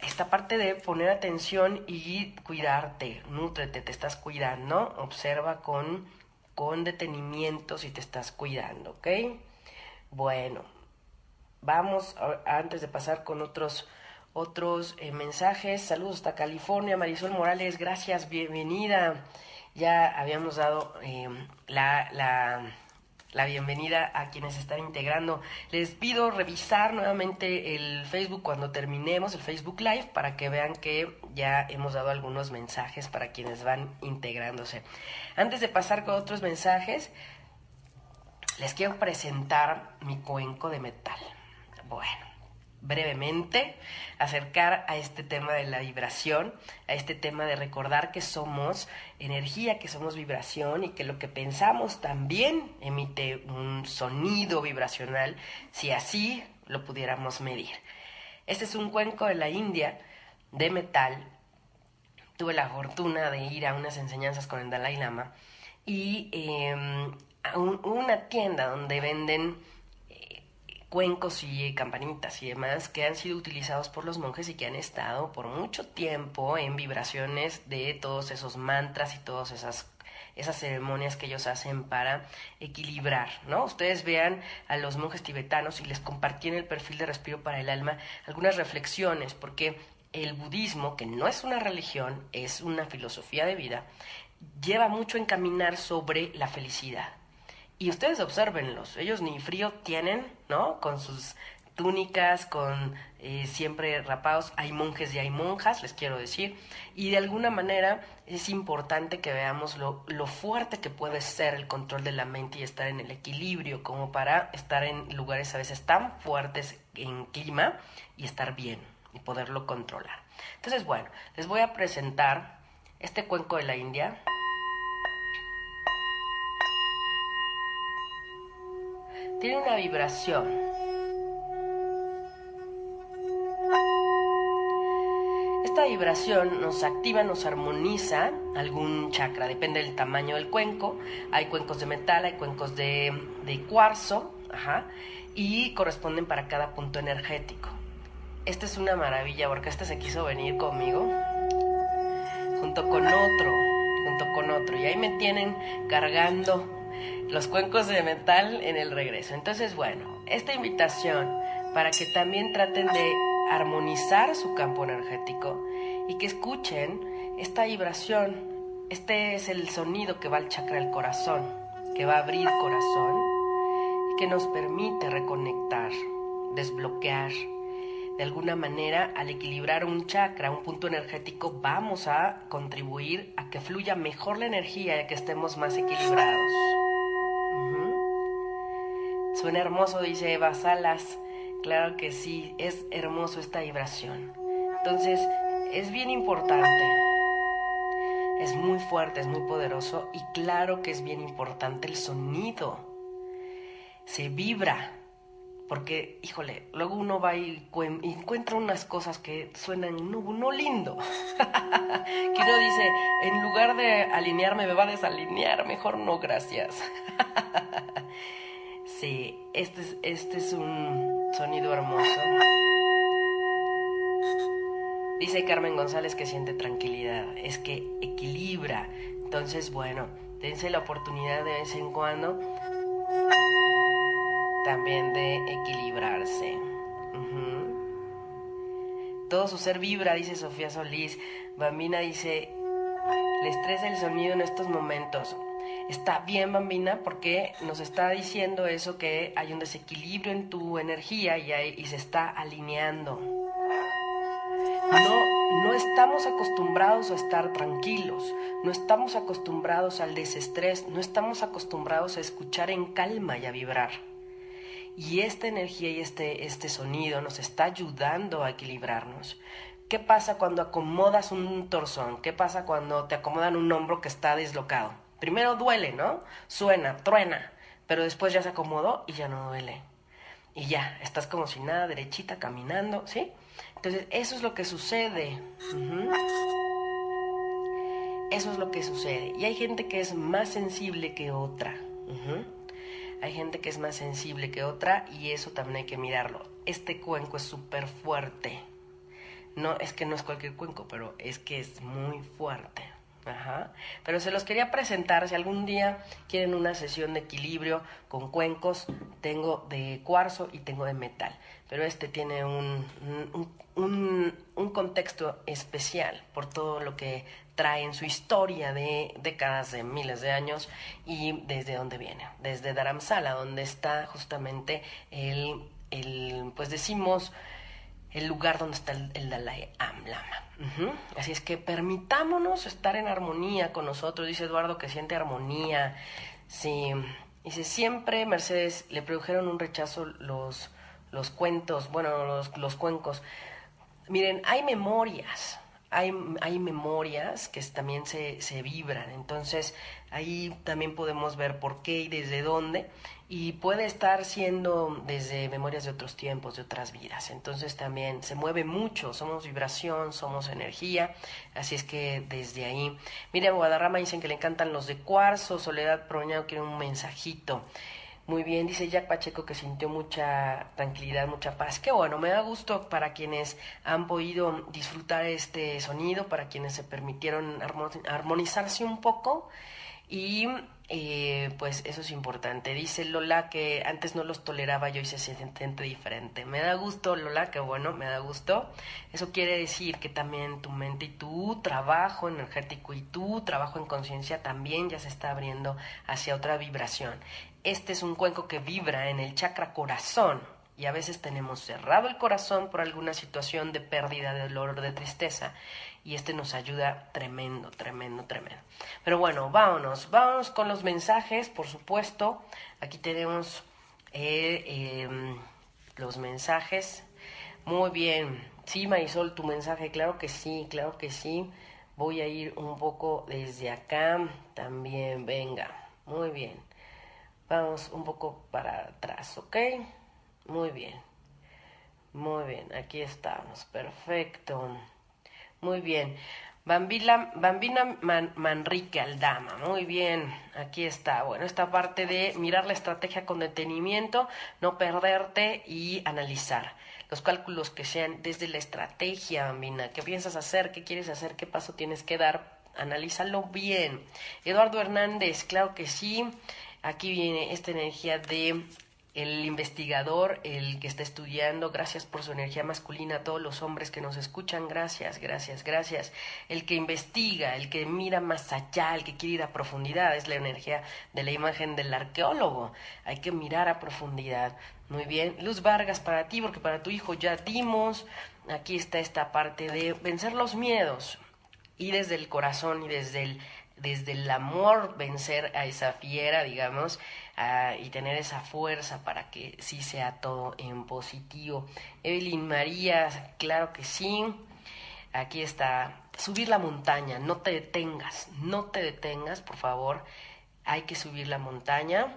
esta parte de poner atención y cuidarte, nútrete, te estás cuidando, observa con, con detenimiento si te estás cuidando, ¿ok? Bueno, vamos antes de pasar con otros otros eh, mensajes. Saludos hasta California, Marisol Morales, gracias, bienvenida. Ya habíamos dado eh, la, la la bienvenida a quienes están integrando. Les pido revisar nuevamente el Facebook cuando terminemos el Facebook Live para que vean que ya hemos dado algunos mensajes para quienes van integrándose. Antes de pasar con otros mensajes, les quiero presentar mi cuenco de metal. Bueno, brevemente acercar a este tema de la vibración, a este tema de recordar que somos energía, que somos vibración y que lo que pensamos también emite un sonido vibracional, si así lo pudiéramos medir. Este es un cuenco de la India de metal. Tuve la fortuna de ir a unas enseñanzas con el Dalai Lama y em, a una tienda donde venden cuencos y campanitas y demás que han sido utilizados por los monjes y que han estado por mucho tiempo en vibraciones de todos esos mantras y todas esas esas ceremonias que ellos hacen para equilibrar, ¿no? Ustedes vean a los monjes tibetanos y les compartí en el perfil de Respiro para el Alma algunas reflexiones, porque el budismo, que no es una religión, es una filosofía de vida, lleva mucho en caminar sobre la felicidad. Y ustedes observenlos, ellos ni frío tienen, ¿no? Con sus túnicas, con eh, siempre rapados, hay monjes y hay monjas, les quiero decir, y de alguna manera es importante que veamos lo, lo, fuerte que puede ser el control de la mente y estar en el equilibrio, como para estar en lugares a veces tan fuertes en clima y estar bien y poderlo controlar. Entonces, bueno, les voy a presentar este cuenco de la India. Tiene una vibración. Esta vibración nos activa, nos armoniza algún chakra, depende del tamaño del cuenco. Hay cuencos de metal, hay cuencos de, cuarzo, y corresponden para cada punto energético. Esta es una maravilla porque este se quiso venir conmigo junto con otro, junto con otro. Y ahí me tienen cargando los cuencos de metal en el regreso. Entonces, bueno, esta invitación para que también traten de armonizar su campo energético y que escuchen esta vibración. Este es el sonido que va al chakra del corazón, que va a abrir corazón y que nos permite reconectar, desbloquear. De alguna manera, al equilibrar un chakra, un punto energético, vamos a contribuir a que fluya mejor la energía y a que estemos más equilibrados. Suena hermoso, dice Eva Salas. Claro que sí, es hermoso esta vibración. Entonces, es bien importante. Es muy fuerte, es muy poderoso y claro que es bien importante el sonido. Se vibra. Porque, híjole, luego uno va y encuentra unas cosas que suenan no, lindo. que uno dice, en lugar de alinearme me va a desalinear, mejor no, gracias. Sí, este es, este es un sonido hermoso. Dice Carmen González que siente tranquilidad, es que equilibra. Entonces, bueno, dense la oportunidad de vez en cuando también de equilibrarse. Todo su ser vibra, dice Sofía Solís. Bambina dice, le estresa el sonido en estos momentos. Está bien, Bambina, porque nos está diciendo eso que hay un desequilibrio en tu energía y, se está alineando. No, no estamos acostumbrados a estar tranquilos, no estamos acostumbrados al desestrés, no estamos acostumbrados a escuchar en calma y a vibrar. Y esta energía y este, este sonido nos está ayudando a equilibrarnos. ¿Qué pasa cuando acomodas un torzón? ¿Qué pasa cuando te acomodan un hombro que está deslocado? Primero duele, ¿no? Suena, truena, pero después ya se acomodó y ya no duele. Y ya, estás como si nada, derechita, caminando, ¿sí? Entonces, eso es lo que sucede. Eso es lo que sucede. Y hay gente que es más sensible que otra. Hay gente que es más sensible que otra y eso también hay que mirarlo. Este cuenco es súper fuerte. No, es que no es cualquier cuenco, pero es que es muy fuerte. Ajá. Pero se los quería presentar. Si algún día quieren una sesión de equilibrio con cuencos, tengo de cuarzo y tengo de metal. Pero este tiene un, un, contexto especial por todo lo que trae en su historia de décadas, de miles de años y desde dónde viene. Desde Dharamsala, donde está justamente el, el pues decimos, el lugar donde está el, Dalai Lama. Así es que permitámonos estar en armonía con nosotros, dice Eduardo que siente armonía. Sí, dice siempre Mercedes le produjeron un rechazo los, los cuentos, bueno, los, los cuencos. Miren, hay memorias, hay, hay memorias que también se, se vibran, entonces ahí también podemos ver por qué y desde dónde, y puede estar siendo desde memorias de otros tiempos, de otras vidas, entonces también se mueve mucho, somos vibración, somos energía, así es que desde ahí, mira, Guadarrama dicen que le encantan los de cuarzo, Soledad Proñado quiere un mensajito. Muy bien, dice Jack Pacheco que sintió mucha tranquilidad, mucha paz. Qué bueno, me da gusto para quienes han podido disfrutar este sonido, para quienes se permitieron armonizarse un poco y eh, pues eso es importante. Dice Lola que antes no los toleraba yo y se siente diferente. Me da gusto, Lola, que bueno, me da gusto. Eso quiere decir que también tu mente y tu trabajo energético y tu trabajo en conciencia también ya se está abriendo hacia otra vibración. Este es un cuenco que vibra en el chakra corazón y a veces tenemos cerrado el corazón por alguna situación de pérdida, de dolor, de tristeza y este nos ayuda tremendo, tremendo, tremendo. Pero bueno, vámonos, vámonos con los mensajes, por supuesto. Aquí tenemos eh, em, los mensajes. Muy bien, sí, Marisol, tu mensaje, claro que sí, claro que sí. Voy a ir un poco desde acá también, venga, muy bien. Vamos un poco para atrás, ¿ok? Muy bien. Muy bien, aquí estamos, perfecto. Muy bien. Bambila, Bambina Manrique Aldama, muy bien, aquí está. Bueno, esta parte de mirar la estrategia con detenimiento, no perderte y analizar los cálculos que sean desde la estrategia, Bambina. ¿Qué piensas hacer? ¿Qué quieres hacer? ¿Qué paso tienes que dar? Analízalo bien. Eduardo Hernández, claro que sí. Aquí viene esta energía de el investigador, el que está estudiando, gracias por su energía masculina, a todos los hombres que nos escuchan, gracias, gracias, gracias. El que investiga, el que mira más allá, el que quiere ir a profundidad, es la energía de la imagen del arqueólogo. Hay que mirar a profundidad. Muy bien. Luz Vargas para ti, porque para tu hijo ya dimos. Aquí está esta parte de vencer los miedos. Y desde el corazón y desde el, desde el amor vencer a esa fiera, digamos, y tener esa fuerza para que sí sea todo en positivo. Evelyn María, claro que sí. Aquí está, subir la montaña, no te detengas, no te detengas, por favor. Hay que subir la montaña,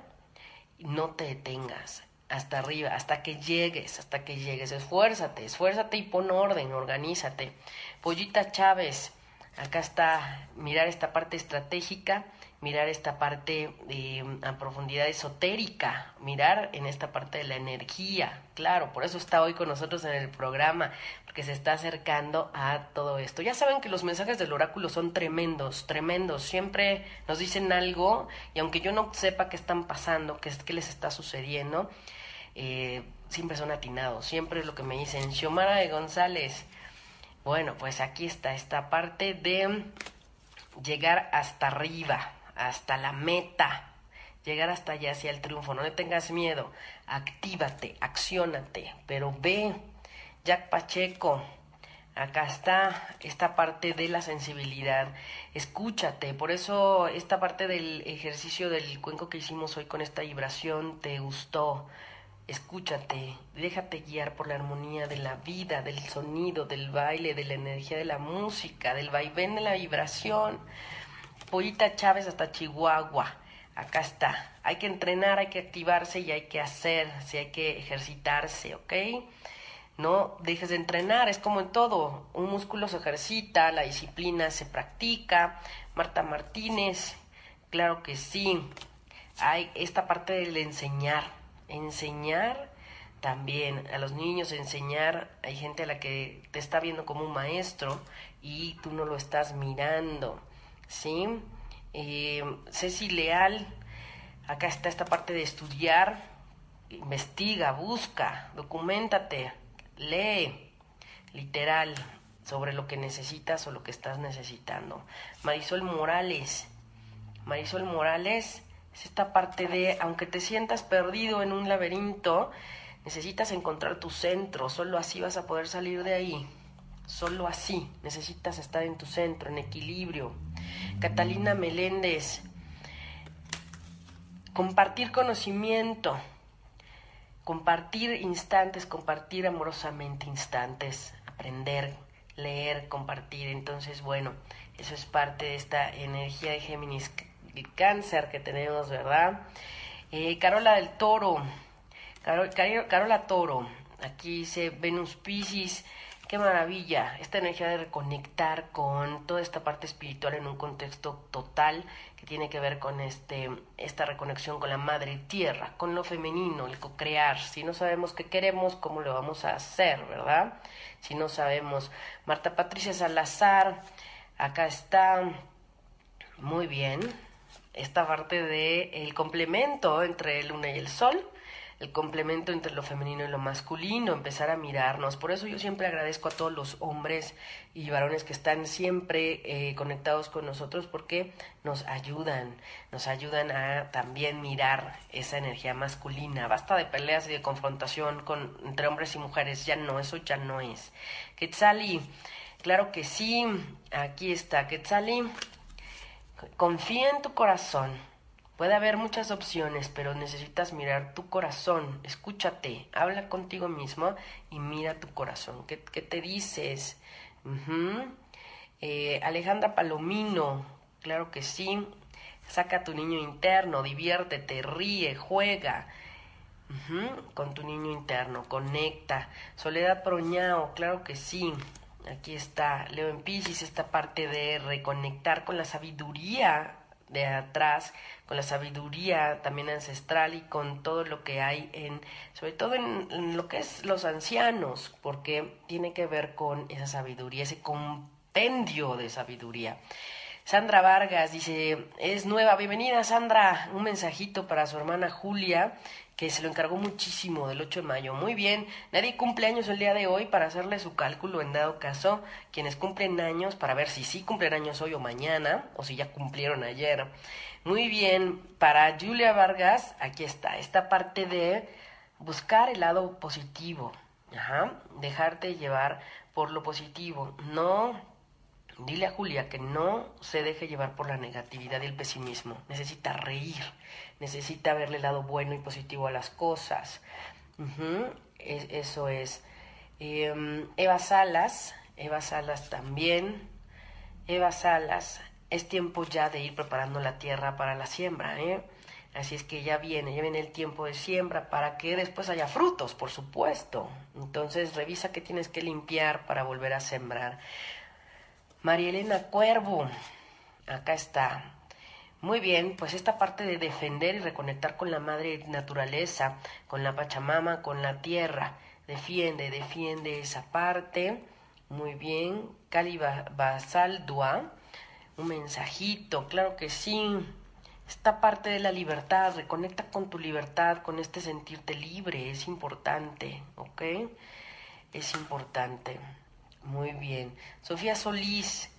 no te detengas hasta arriba, hasta que llegues, hasta que llegues. Esfuérzate, esfuérzate y pon orden, organízate. Pollita Chávez, Acá está mirar esta parte estratégica, mirar esta parte eh, a profundidad esotérica, mirar en esta parte de la energía. Claro, por eso está hoy con nosotros en el programa, porque se está acercando a todo esto. Ya saben que los mensajes del oráculo son tremendos, tremendos. Siempre nos dicen algo y aunque yo no sepa qué están pasando, qué, qué les está sucediendo, eh, siempre son atinados. Siempre es lo que me dicen. Xiomara de González bueno, pues aquí está esta parte de llegar hasta arriba, hasta la meta, llegar hasta allá hacia el triunfo. No le tengas miedo, actívate, accionate, pero ve, Jack Pacheco, acá está esta parte de la sensibilidad. Escúchate, por eso esta parte del ejercicio del cuenco que hicimos hoy con esta vibración te gustó Escúchate, déjate guiar por la armonía de la vida, del sonido, del baile, de la energía de la música, del vaivén de la vibración. Pollita Chávez hasta Chihuahua. Acá está. Hay que entrenar, hay que activarse y hay que hacer, si hay que ejercitarse, ¿ok? No dejes de entrenar, es como en todo. Un músculo se ejercita, la disciplina se practica. Marta Martínez, claro que sí. Hay esta parte del enseñar enseñar también a los niños, enseñar, hay gente a la que te está viendo como un maestro y tú no lo estás mirando, ¿sí? Eh, Ceci Leal, acá está esta parte de estudiar, investiga, busca, documentate, lee, literal, sobre lo que necesitas o lo que estás necesitando. Marisol Morales, Marisol Morales, es esta parte de, aunque te sientas perdido en un laberinto, necesitas encontrar tu centro, solo así vas a poder salir de ahí. Solo así necesitas estar en tu centro, en equilibrio. Catalina Meléndez, compartir conocimiento, compartir instantes, compartir amorosamente instantes, aprender, leer, compartir. Entonces, bueno, eso es parte de esta energía de Géminis el cáncer que tenemos, ¿verdad? Eh, Carola del Toro, Carola Toro, aquí dice Venus Pisces, qué maravilla, esta energía de reconectar con toda esta parte espiritual en un contexto total que tiene que ver con este, esta reconexión con la madre tierra, con lo femenino, el co-crear. Si no sabemos qué queremos, ¿cómo lo vamos a hacer, verdad? Si no sabemos. Marta Patricia Salazar, acá está. Muy bien esta parte de el complemento entre luna y el sol, el complemento entre lo femenino y lo masculino, empezar a mirarnos. Por eso yo siempre agradezco a todos los hombres y varones que están siempre eh, conectados con nosotros porque nos ayudan, nos ayudan a también mirar esa energía masculina. Basta de peleas y de confrontación con, entre hombres y mujeres, ya no, eso ya no es. Quetzali, claro que sí, aquí está Quetzali Confía en tu corazón. Puede haber muchas opciones, pero necesitas mirar tu corazón. Escúchate, habla contigo mismo y mira tu corazón. ¿Qué, te dices? Eh, Alejandra Palomino, claro que sí. Saca a tu niño interno, diviértete, ríe, juega. Con tu niño interno, conecta. Soledad Proñao, claro que sí. Aquí está Leo en Pisces, esta parte de reconectar con la sabiduría de atrás, con la sabiduría también ancestral y con todo lo que hay en, sobre todo en, lo que es los ancianos, porque tiene que ver con esa sabiduría, ese compendio de sabiduría. Sandra Vargas dice, es nueva, bienvenida Sandra, un mensajito para su hermana Julia, que se lo encargó muchísimo del 8 de mayo. Muy bien, nadie cumple años el día de hoy para hacerle su cálculo en dado caso. Quienes cumplen años para ver si sí cumplen años hoy o mañana o si ya cumplieron ayer. Muy bien, para Julia Vargas, aquí está, esta parte de buscar el lado positivo. Ajá, dejarte llevar por lo positivo. No Dile a Julia que no se deje llevar por la negatividad y el pesimismo. Necesita reír, necesita verle el lado bueno y positivo a las cosas. eso es. Em, Eva Salas, Eva Salas también. Eva Salas, es tiempo ya de ir preparando la tierra para la siembra, ¿eh? Así es que ya viene, ya viene el tiempo de siembra para que después haya frutos, por supuesto. Entonces revisa qué tienes que limpiar para volver a sembrar. María Elena Cuervo, acá está. Muy bien, pues esta parte de defender y reconectar con la madre naturaleza, con la Pachamama, con la tierra. Defiende, defiende esa parte. Muy bien. Cali Basaldua, un mensajito, claro que sí. Esta parte de la libertad, reconecta con tu libertad, con este sentirte libre, es importante, ¿ok? Es importante. Muy bien. Sofía Solís,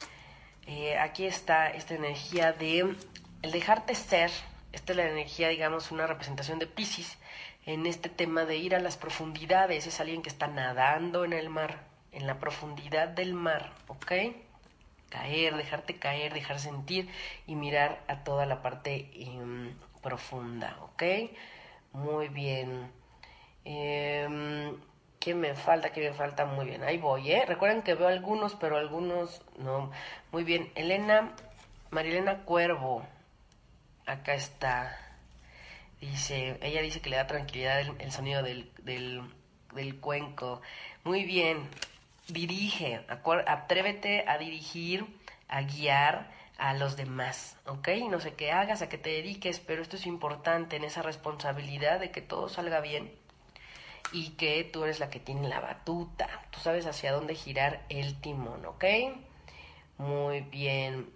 eh, aquí está esta energía de el dejarte ser, esta es la energía, digamos, una representación de Pisces en este tema de ir a las profundidades, es alguien que está nadando en el mar, en la profundidad del mar, ¿ok? Caer, dejarte caer, dejar sentir y mirar a toda la parte em, profunda, ¿ok? Muy bien. Em, ¿Qué me falta? ¿Qué me falta? Muy bien, ahí voy, ¿eh? Recuerden que veo algunos, pero algunos no. Muy bien, Elena, Marilena Cuervo, acá está. Dice, ella dice que le da tranquilidad el, sonido del, del, cuenco. Muy bien, dirige, atrévete a dirigir, a guiar a los demás, ¿ok? No sé qué hagas, a qué te dediques, pero esto es importante en esa responsabilidad de que todo salga bien y que tú eres la que tiene la batuta, tú sabes hacia dónde girar el timón, ¿ok? Muy bien.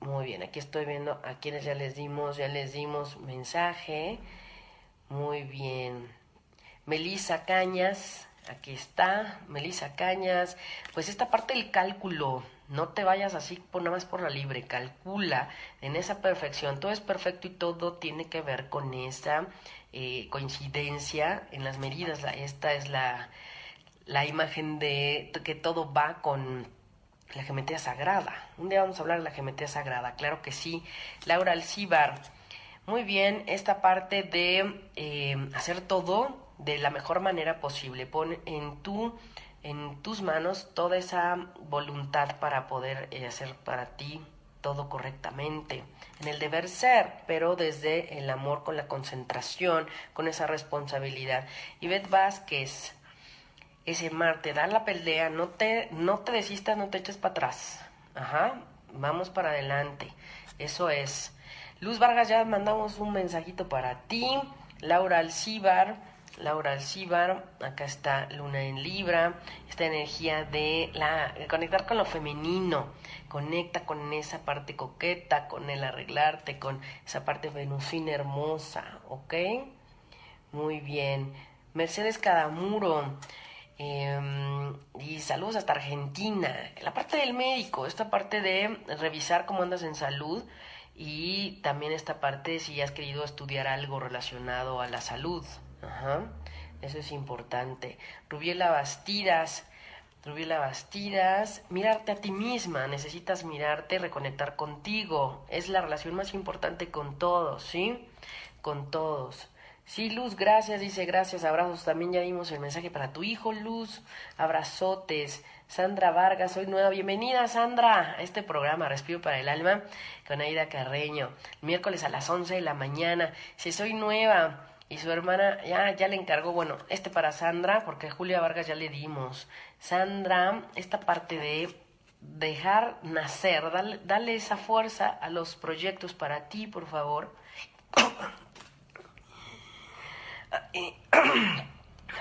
Muy bien, aquí estoy viendo a quienes ya les dimos, ya les dimos mensaje. Muy bien. Melisa Cañas, aquí está, Melisa Cañas. Pues esta parte del cálculo, no te vayas así nada más por la libre, calcula en esa perfección. Todo es perfecto y todo tiene que ver con esa eh, coincidencia en las medidas. esta es la, la imagen de que todo va con la geometría sagrada. Un día vamos a hablar de la geometría sagrada, claro que sí. Laura Alcíbar, muy bien, esta parte de eh, hacer todo de la mejor manera posible. Pon en tu en tus manos toda esa voluntad para poder eh, hacer para ti todo correctamente, en el deber ser, pero desde el amor con la concentración, con esa responsabilidad. Ivette Vázquez, ese mar te da la pelea, no te, no te desistas, no te eches para atrás. Ajá, vamos para adelante. Eso es. Luz Vargas, ya mandamos un mensajito para ti. Laura Alcíbar, Laura Alcíbar, acá está Luna en Libra, esta energía de, la, conectar con lo femenino, conecta con esa parte coqueta, con el arreglarte, con esa parte venusina hermosa, ¿ok? Muy bien. Mercedes Cadamuro, Em, y saludos hasta Argentina. La parte del médico, esta parte de revisar cómo andas en salud y también esta parte si has querido estudiar algo relacionado a la salud. Ajá. Eso es importante. Rubiela Bastidas. Rubiela Bastidas, mirarte a ti misma, necesitas mirarte, reconectar contigo. Es la relación más importante con todos, ¿sí? Con todos. Sí, Luz, gracias, dice gracias, abrazos. También ya dimos el mensaje para tu hijo, Luz. Abrazotes. Sandra Vargas, soy nueva. Bienvenida, Sandra, a este programa Respiro para el Alma con Aida Carreño. Miércoles a las 11 de la mañana. Si soy nueva y su hermana ya, ya le encargó, bueno, este para Sandra, porque Julia Vargas ya le dimos. Sandra, esta parte de dejar nacer, dale, dale esa fuerza a los proyectos para ti, por favor.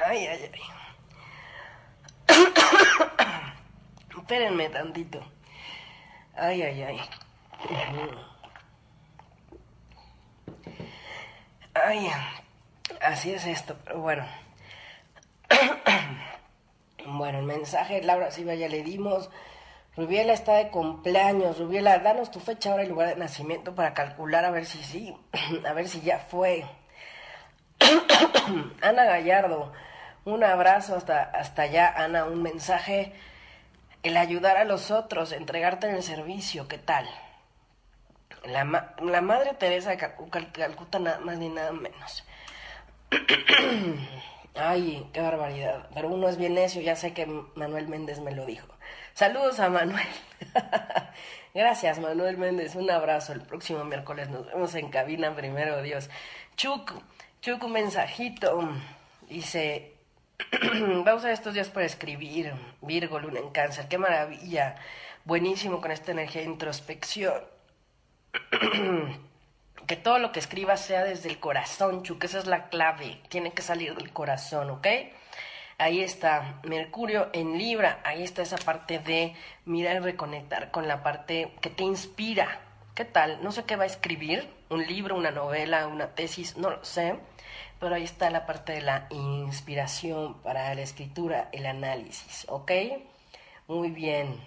Ay, ay, ay. Espérenme tantito. Ay, ay, ay. Ay, así es esto, pero bueno. Bueno, el mensaje, Laura Silva ya le dimos. Rubiela está de cumpleaños. Rubiela, danos tu fecha, ahora y lugar de nacimiento para calcular a ver si sí, a ver si ya fue. Ana Gallardo, un abrazo hasta, hasta allá, Ana, un mensaje, el ayudar a los otros, entregarte en el servicio, ¿qué tal? La, la Madre Teresa de Calcuta nada más ni nada menos. Ay, qué barbaridad. Pero uno es bien necio, ya sé que Manuel Méndez me lo dijo. Saludos a Manuel. Gracias, Manuel Méndez. Un abrazo. El próximo miércoles nos vemos en cabina, primero Dios. Chuc, Chuc, un mensajito. Dice, Va a usar estos días para escribir. Virgo, luna en cáncer. Qué maravilla. Buenísimo con esta energía de introspección. que todo lo que escribas sea desde el corazón, Chu, que esa es la clave. Tiene que salir del corazón, ¿ok? Ahí está Mercurio en Libra. Ahí está esa parte de mirar y reconectar con la parte que te inspira. ¿Qué tal? No sé qué va a escribir. Un libro, una novela, una tesis, no lo sé pero ahí está la parte de la inspiración para la escritura, el análisis, ¿ok? Muy bien.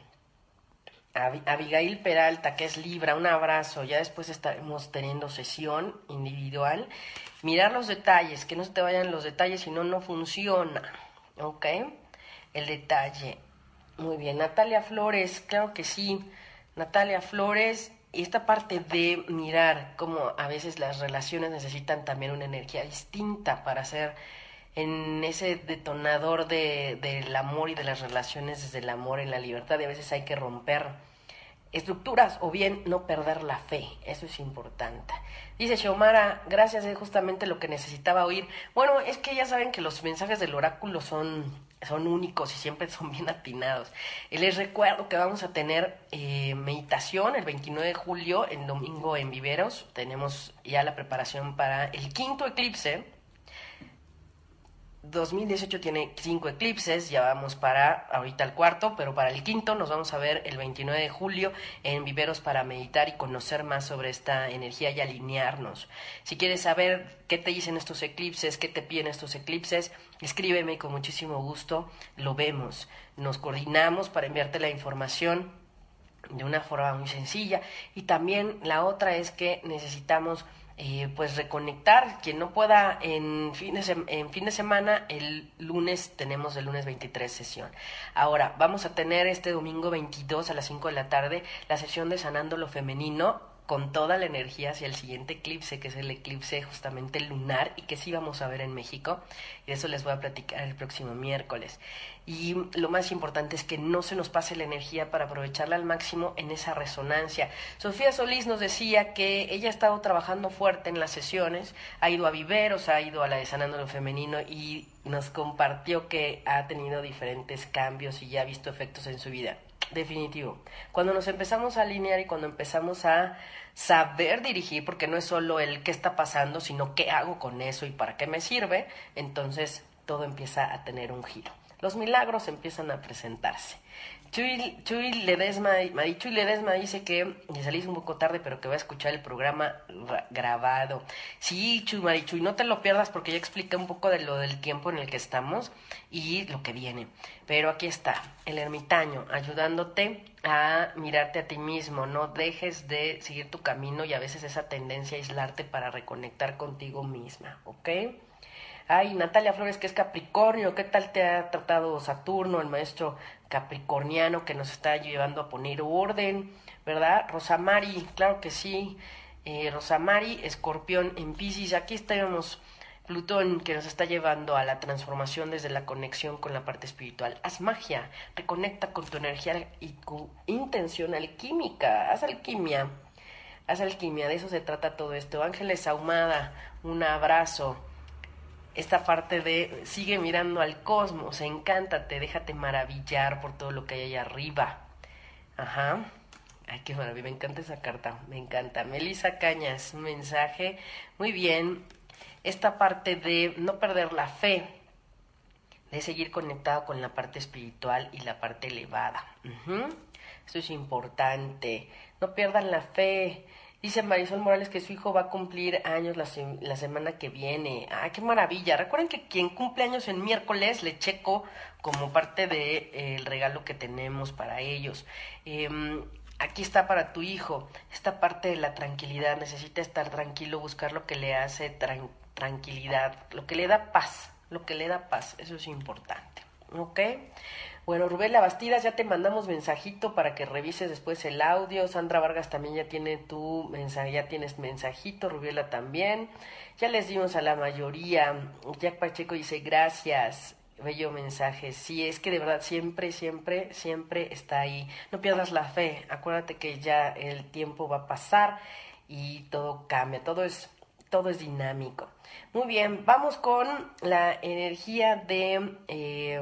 Abigail Peralta, que es Libra, un abrazo. Ya después estaremos teniendo sesión individual. Mirar los detalles, que no se te vayan los detalles, si no, no funciona. ¿Ok? El detalle. Muy bien. Natalia Flores, claro que sí. Natalia Flores, y esta parte de mirar cómo a veces las relaciones necesitan también una energía distinta para ser en ese detonador de, del amor y de las relaciones desde el amor en la libertad y a veces hay que romper estructuras o bien no perder la fe, eso es importante. Dice Xiomara, gracias, es justamente lo que necesitaba oír. Bueno, es que ya saben que los mensajes del oráculo son son únicos y siempre son bien atinados. Les recuerdo que vamos a tener eh, meditación el 29 de julio, el domingo en Viveros. Tenemos ya la preparación para el quinto eclipse 2018 tiene cinco eclipses, ya vamos para ahorita el cuarto, pero para el quinto nos vamos a ver el 29 de julio en Viveros para meditar y conocer más sobre esta energía y alinearnos. Si quieres saber qué te dicen estos eclipses, qué te piden estos eclipses, escríbeme con muchísimo gusto, lo vemos, nos coordinamos para enviarte la información de una forma muy sencilla y también la otra es que necesitamos eh, pues reconectar. Quien no pueda en fin, de en fin de semana, el lunes tenemos el lunes 23 sesión. Ahora, vamos a tener este domingo 22 a las 5 de la tarde la sesión de Sanando lo Femenino con toda la energía hacia el siguiente eclipse, que es el eclipse justamente lunar y que sí vamos a ver en México. Y eso les voy a platicar el próximo miércoles. Y lo más importante es que no se nos pase la energía para aprovecharla al máximo en esa resonancia. Sofía Solís nos decía que ella ha estado trabajando fuerte en las sesiones, ha ido a Viveros, ha ido a la de Sanando lo Femenino y nos compartió que ha tenido diferentes cambios y ya ha visto efectos en su vida. Definitivo. Cuando nos empezamos a alinear y cuando empezamos a saber dirigir, porque no es solo el qué está pasando, sino qué hago con eso y para qué me sirve, entonces todo empieza a tener un giro. Los milagros empiezan a presentarse. Chuy, Chuy Ledesma, Chuy Ledesma dice que salís un poco tarde, pero que va a escuchar el programa grabado. Sí, Chuy Marichuy, no te lo pierdas porque ya expliqué un poco de lo del tiempo en el que estamos y lo que viene. Pero aquí está, el ermitaño, ayudándote a mirarte a ti mismo. No dejes de seguir tu camino y a veces esa tendencia a aislarte para reconectar contigo misma, ¿ok? Ay, Natalia Flores, que es Capricornio, ¿qué tal te ha tratado Saturno, el maestro capricorniano que nos está llevando a poner orden, ¿verdad? Rosamari, claro que sí. Eh, Rosamari, escorpión en Pisces, aquí estamos. Plutón que nos está llevando a la transformación desde la conexión con la parte espiritual. Haz magia, reconecta con tu energía y tu intención alquímica. Haz alquimia, haz alquimia, de eso se trata todo esto. Ángeles Ahumada, un abrazo esta parte de sigue mirando al cosmos, encántate, déjate maravillar por todo lo que hay allá arriba. Ajá. Ay, qué maravilla, me encanta esa carta, me encanta. Melissa Cañas, un mensaje. Muy bien. Esta parte de no perder la fe, de seguir conectado con la parte espiritual y la parte elevada. Esto es importante. No pierdan la fe. Dice Marisol Morales que su hijo va a cumplir años la, la semana que viene. ¡Ay, qué maravilla! Recuerden que quien cumple años en miércoles le checo como parte del de, eh, el regalo que tenemos para ellos. Em, aquí está para tu hijo. Esta parte de la tranquilidad. Necesita estar tranquilo, buscar lo que le hace tranquilidad, lo que le da paz. Lo que le da paz. Eso es importante. ¿Ok? Bueno, Rubén Bastidas, ya te mandamos mensajito para que revises después el audio. Sandra Vargas también ya tiene tu mensaje, ya tienes mensajito, Rubiela también. Ya les dimos a la mayoría. Jack Pacheco dice gracias. Bello mensaje. Sí, es que de verdad siempre, siempre, siempre está ahí. No pierdas la fe. Acuérdate que ya el tiempo va a pasar y todo cambia. Todo es todo es dinámico. Muy bien, vamos con la energía de eh,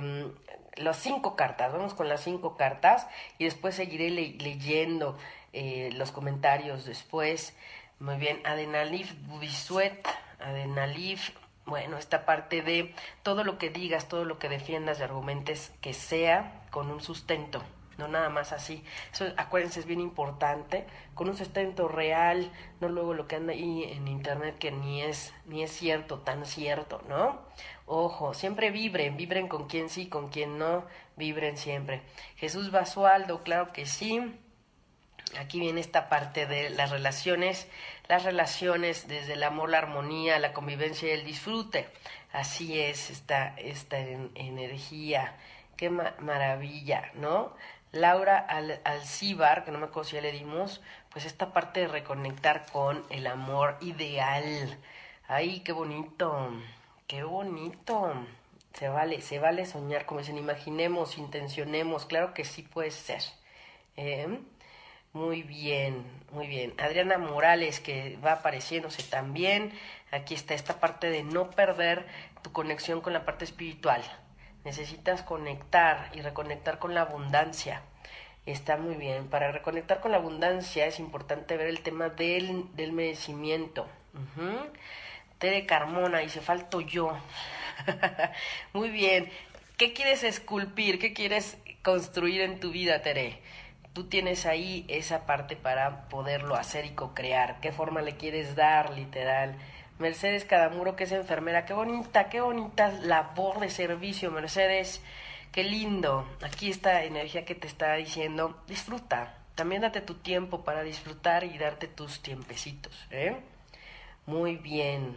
las cinco cartas. Vamos con las cinco cartas y después seguiré leyendo eh, los comentarios después. Muy bien, Adenalif Bisuet, Adenalif, bueno, esta parte de todo lo que digas, todo lo que defiendas y argumentes, que sea con un sustento, no nada más así. Eso, acuérdense, es bien importante, con un sustento real, no luego lo que anda ahí en internet que ni es, ni es cierto, tan cierto, ¿no? Ojo, siempre vibren, vibren con quien sí, con quien no, vibren siempre. Jesús Basualdo, claro que sí. Aquí viene esta parte de las relaciones, las relaciones desde el amor, la armonía, la convivencia y el disfrute. Así es esta, esta energía. Qué maravilla, ¿no? Laura Al Alcibar, que no me acuerdo si ya le dimos, pues esta parte de reconectar con el amor ideal. Ay, qué bonito, qué bonito. Se vale, se vale soñar, como dicen, imaginemos, intencionemos, claro que sí puede ser. ¿Eh? Muy bien, muy bien. Adriana Morales, que va apareciéndose también. Aquí está esta parte de no perder tu conexión con la parte espiritual. Necesitas conectar y reconectar con la abundancia. Está muy bien. Para reconectar con la abundancia es importante ver el tema del, del merecimiento. Tere Carmona, dice, falto yo. muy bien. ¿Qué quieres esculpir? ¿Qué quieres construir en tu vida, Tere? tú tienes ahí esa parte para poderlo hacer y co-crear. ¿Qué forma le quieres dar, literal? Mercedes Cadamuro, que es enfermera. Qué bonita, qué bonita labor de servicio, Mercedes. Qué lindo. Aquí esta energía que te está diciendo, disfruta. También date tu tiempo para disfrutar y darte tus tiempecitos. ¿eh? Muy bien.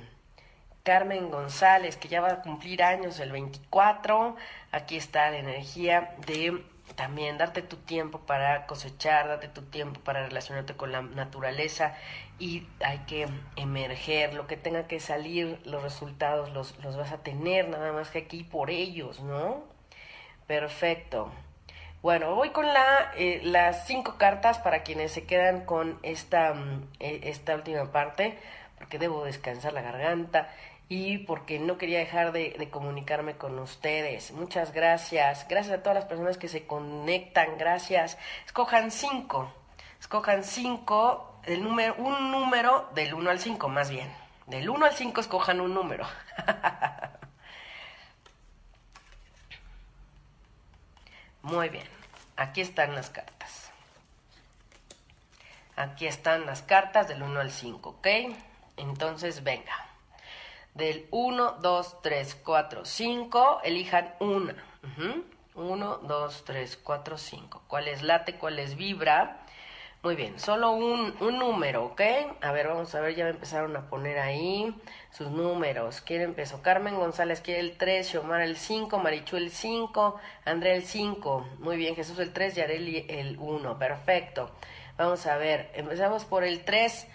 Carmen González, que ya va a cumplir años el 24. Aquí está la energía de también darte tu tiempo para cosechar, darte tu tiempo para relacionarte con la naturaleza y hay que emerger, lo que tenga que salir, los resultados los, los vas a tener, nada más que aquí por ellos, ¿no? Perfecto. Bueno, voy con la, eh, las cinco cartas para quienes se quedan con esta, mm, e, esta última parte, porque debo descansar la garganta y porque no quería dejar de, comunicarme con ustedes. Muchas gracias. Gracias a todas las personas que se conectan. Gracias. Escojan cinco. Escojan cinco, el número, un número del 1 al 5 más bien. Del 1 al 5 escojan un número. Muy bien. Aquí están las cartas. Aquí están las cartas del 1 al 5, ¿ok? Entonces, venga del 1, 2, 3, 4, 5, elijan una. 1, 2, 3, 4, 5. ¿Cuál es late? ¿Cuál es vibra? Muy bien, solo un, un, número, ¿ok? A ver, vamos a ver, ya me empezaron a poner ahí sus números. ¿Quién empezó? Carmen González quiere el 3, Xiomara el 5, Marichu el 5, Andrea el 5. Muy bien, Jesús el 3, Yareli el 1. Perfecto. Vamos a ver, empezamos por el 3.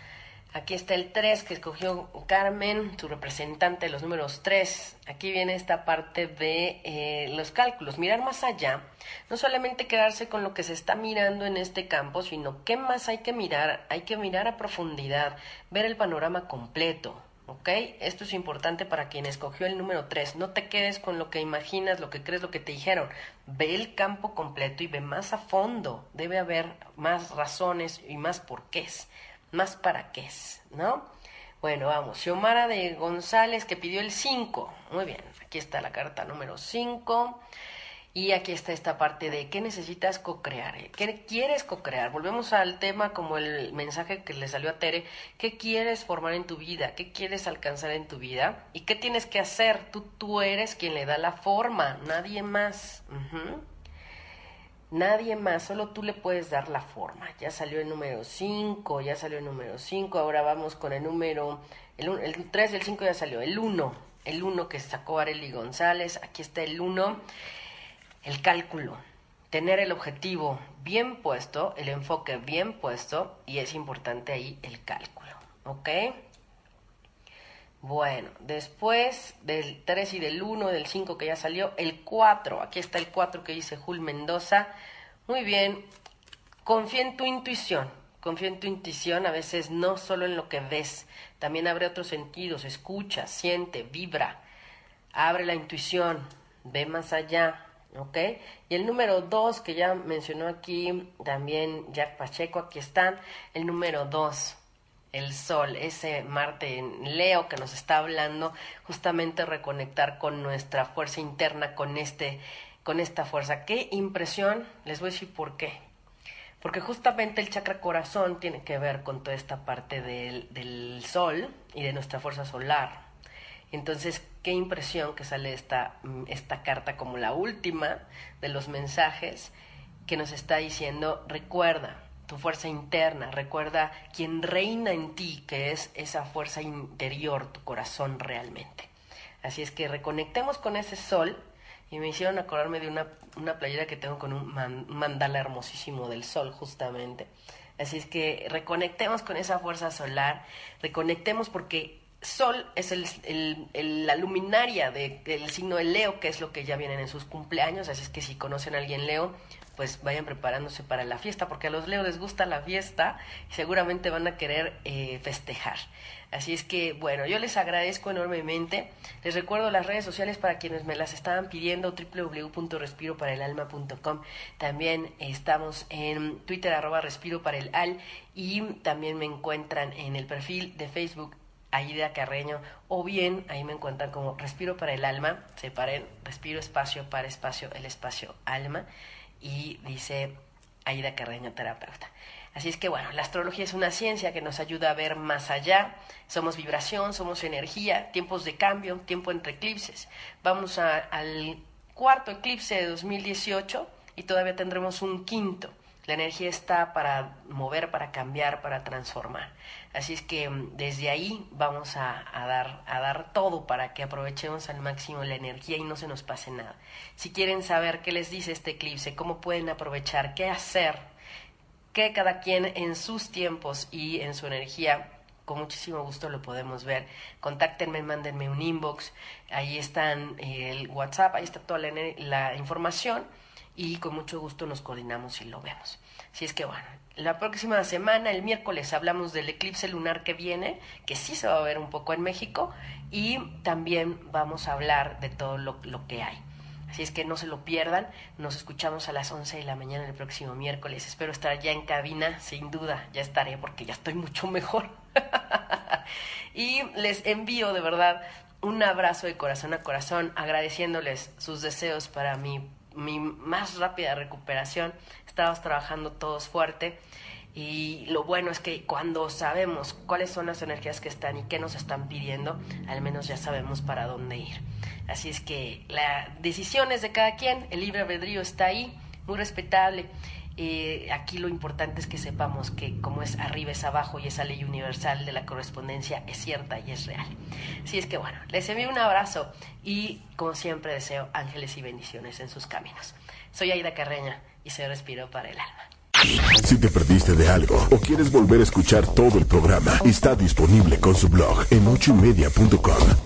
Aquí está el 3 que escogió Carmen, su representante de los números 3. Aquí viene esta parte de eh, los cálculos, mirar más allá, no solamente quedarse con lo que se está mirando en este campo, sino qué más hay que mirar, hay que mirar a profundidad, ver el panorama completo. ¿Ok? Esto es importante para quien escogió el número 3. No te quedes con lo que imaginas, lo que crees, lo que te dijeron. Ve el campo completo y ve más a fondo. Debe haber más razones y más porqués más para qué es, ¿no? Bueno, vamos. Xiomara de González que pidió el 5. Muy bien, aquí está la carta número 5. Y aquí está esta parte de qué necesitas co-crear, qué quieres co-crear. Volvemos al tema como el mensaje que le salió a Tere, qué quieres formar en tu vida, qué quieres alcanzar en tu vida y qué tienes que hacer. Tú, tú eres quien le da la forma, nadie más. Nadie más, solo tú le puedes dar la forma. Ya salió el número 5, ya salió el número 5, ahora vamos con el número, el, el 3 y el 5 ya salió, el 1, el 1 que sacó Areli González, aquí está el 1, el cálculo, tener el objetivo bien puesto, el enfoque bien puesto y es importante ahí el cálculo, ¿ok? Bueno, después del 3 y del 1, del 5 que ya salió, el 4, aquí está el 4 que dice Jul Mendoza. Muy bien, confía en tu intuición, confía en tu intuición, a veces no solo en lo que ves, también abre otros sentidos, escucha, siente, vibra, abre la intuición, ve más allá, ¿ok? Y el número dos, que ya mencionó aquí también Jack Pacheco, aquí están, el número dos, el sol, ese Marte en Leo que nos está hablando, justamente reconectar con nuestra fuerza interna, con este, con esta fuerza. Qué impresión, les voy a decir por qué. Porque justamente el chakra corazón tiene que ver con toda esta parte del, del sol y de nuestra fuerza solar. Entonces, qué impresión que sale esta, esta carta como la última de los mensajes que nos está diciendo, recuerda tu fuerza interna, recuerda quién reina en ti, que es esa fuerza interior, tu corazón realmente. Así es que reconectemos con ese sol y me hicieron acordarme de una, una playera que tengo con un mandala hermosísimo del sol justamente. Así es que reconectemos con esa fuerza solar, reconectemos porque Sol es el, la luminaria del signo de Leo, que es lo que ya vienen en sus cumpleaños, así es que si conocen a alguien Leo, pues vayan preparándose para la fiesta, porque a los Leo les gusta la fiesta y seguramente van a querer eh, festejar. Así es que, bueno, yo les agradezco enormemente. Les recuerdo las redes sociales para quienes me las estaban pidiendo, www.respiroparaelalma.com. También estamos en Twitter, arroba respiro para el al, y también me encuentran en el perfil de Facebook Aida Carreño, o bien ahí me encuentran como Respiro para el Alma, separen Respiro espacio para espacio, el espacio alma, y dice Aida Carreño, terapeuta. Así es que bueno, la astrología es una ciencia que nos ayuda a ver más allá. Somos vibración, somos energía, tiempos de cambio, tiempo entre eclipses. Vamos al cuarto eclipse de 2018 y todavía tendremos un quinto. La energía está para mover, para cambiar, para transformar. Así es que mm, desde ahí vamos a, dar, a dar todo para que aprovechemos al máximo la energía y no se nos pase nada. Si quieren saber qué les dice este eclipse, cómo pueden aprovechar, qué hacer, qué cada quien en sus tiempos y en su energía con muchísimo gusto lo podemos ver. Contáctenme, mándenme un inbox, ahí están el WhatsApp, ahí está toda la información y con mucho gusto nos coordinamos y lo vemos. Si es que bueno, la próxima semana, el miércoles, hablamos del eclipse lunar que viene, que sí se va a ver un poco en México, y también vamos a hablar de todo lo, lo que hay. Así es que no se lo pierdan. Nos escuchamos a las 11 de la mañana el próximo miércoles. Espero estar ya en cabina, sin duda, ya estaré porque ya estoy mucho mejor. y les envío de verdad un abrazo de corazón a corazón, agradeciéndoles sus deseos para mi mi más rápida recuperación. Estábamos trabajando todos fuerte y lo bueno es que cuando sabemos cuáles son las energías que están y qué nos están pidiendo, al menos ya sabemos para dónde ir. Así es que la decisión es de cada quien, el libre albedrío está ahí, muy respetable. Eh, aquí lo importante es que sepamos que como es arriba es abajo y esa ley universal de la correspondencia es cierta y es real. Así es que bueno, les envío un abrazo y como siempre deseo ángeles y bendiciones en sus caminos. Soy Aida Carreña y se respiro para el alma. Si te perdiste de algo o quieres volver a escuchar todo el programa, está disponible con su blog en ochoymedia.com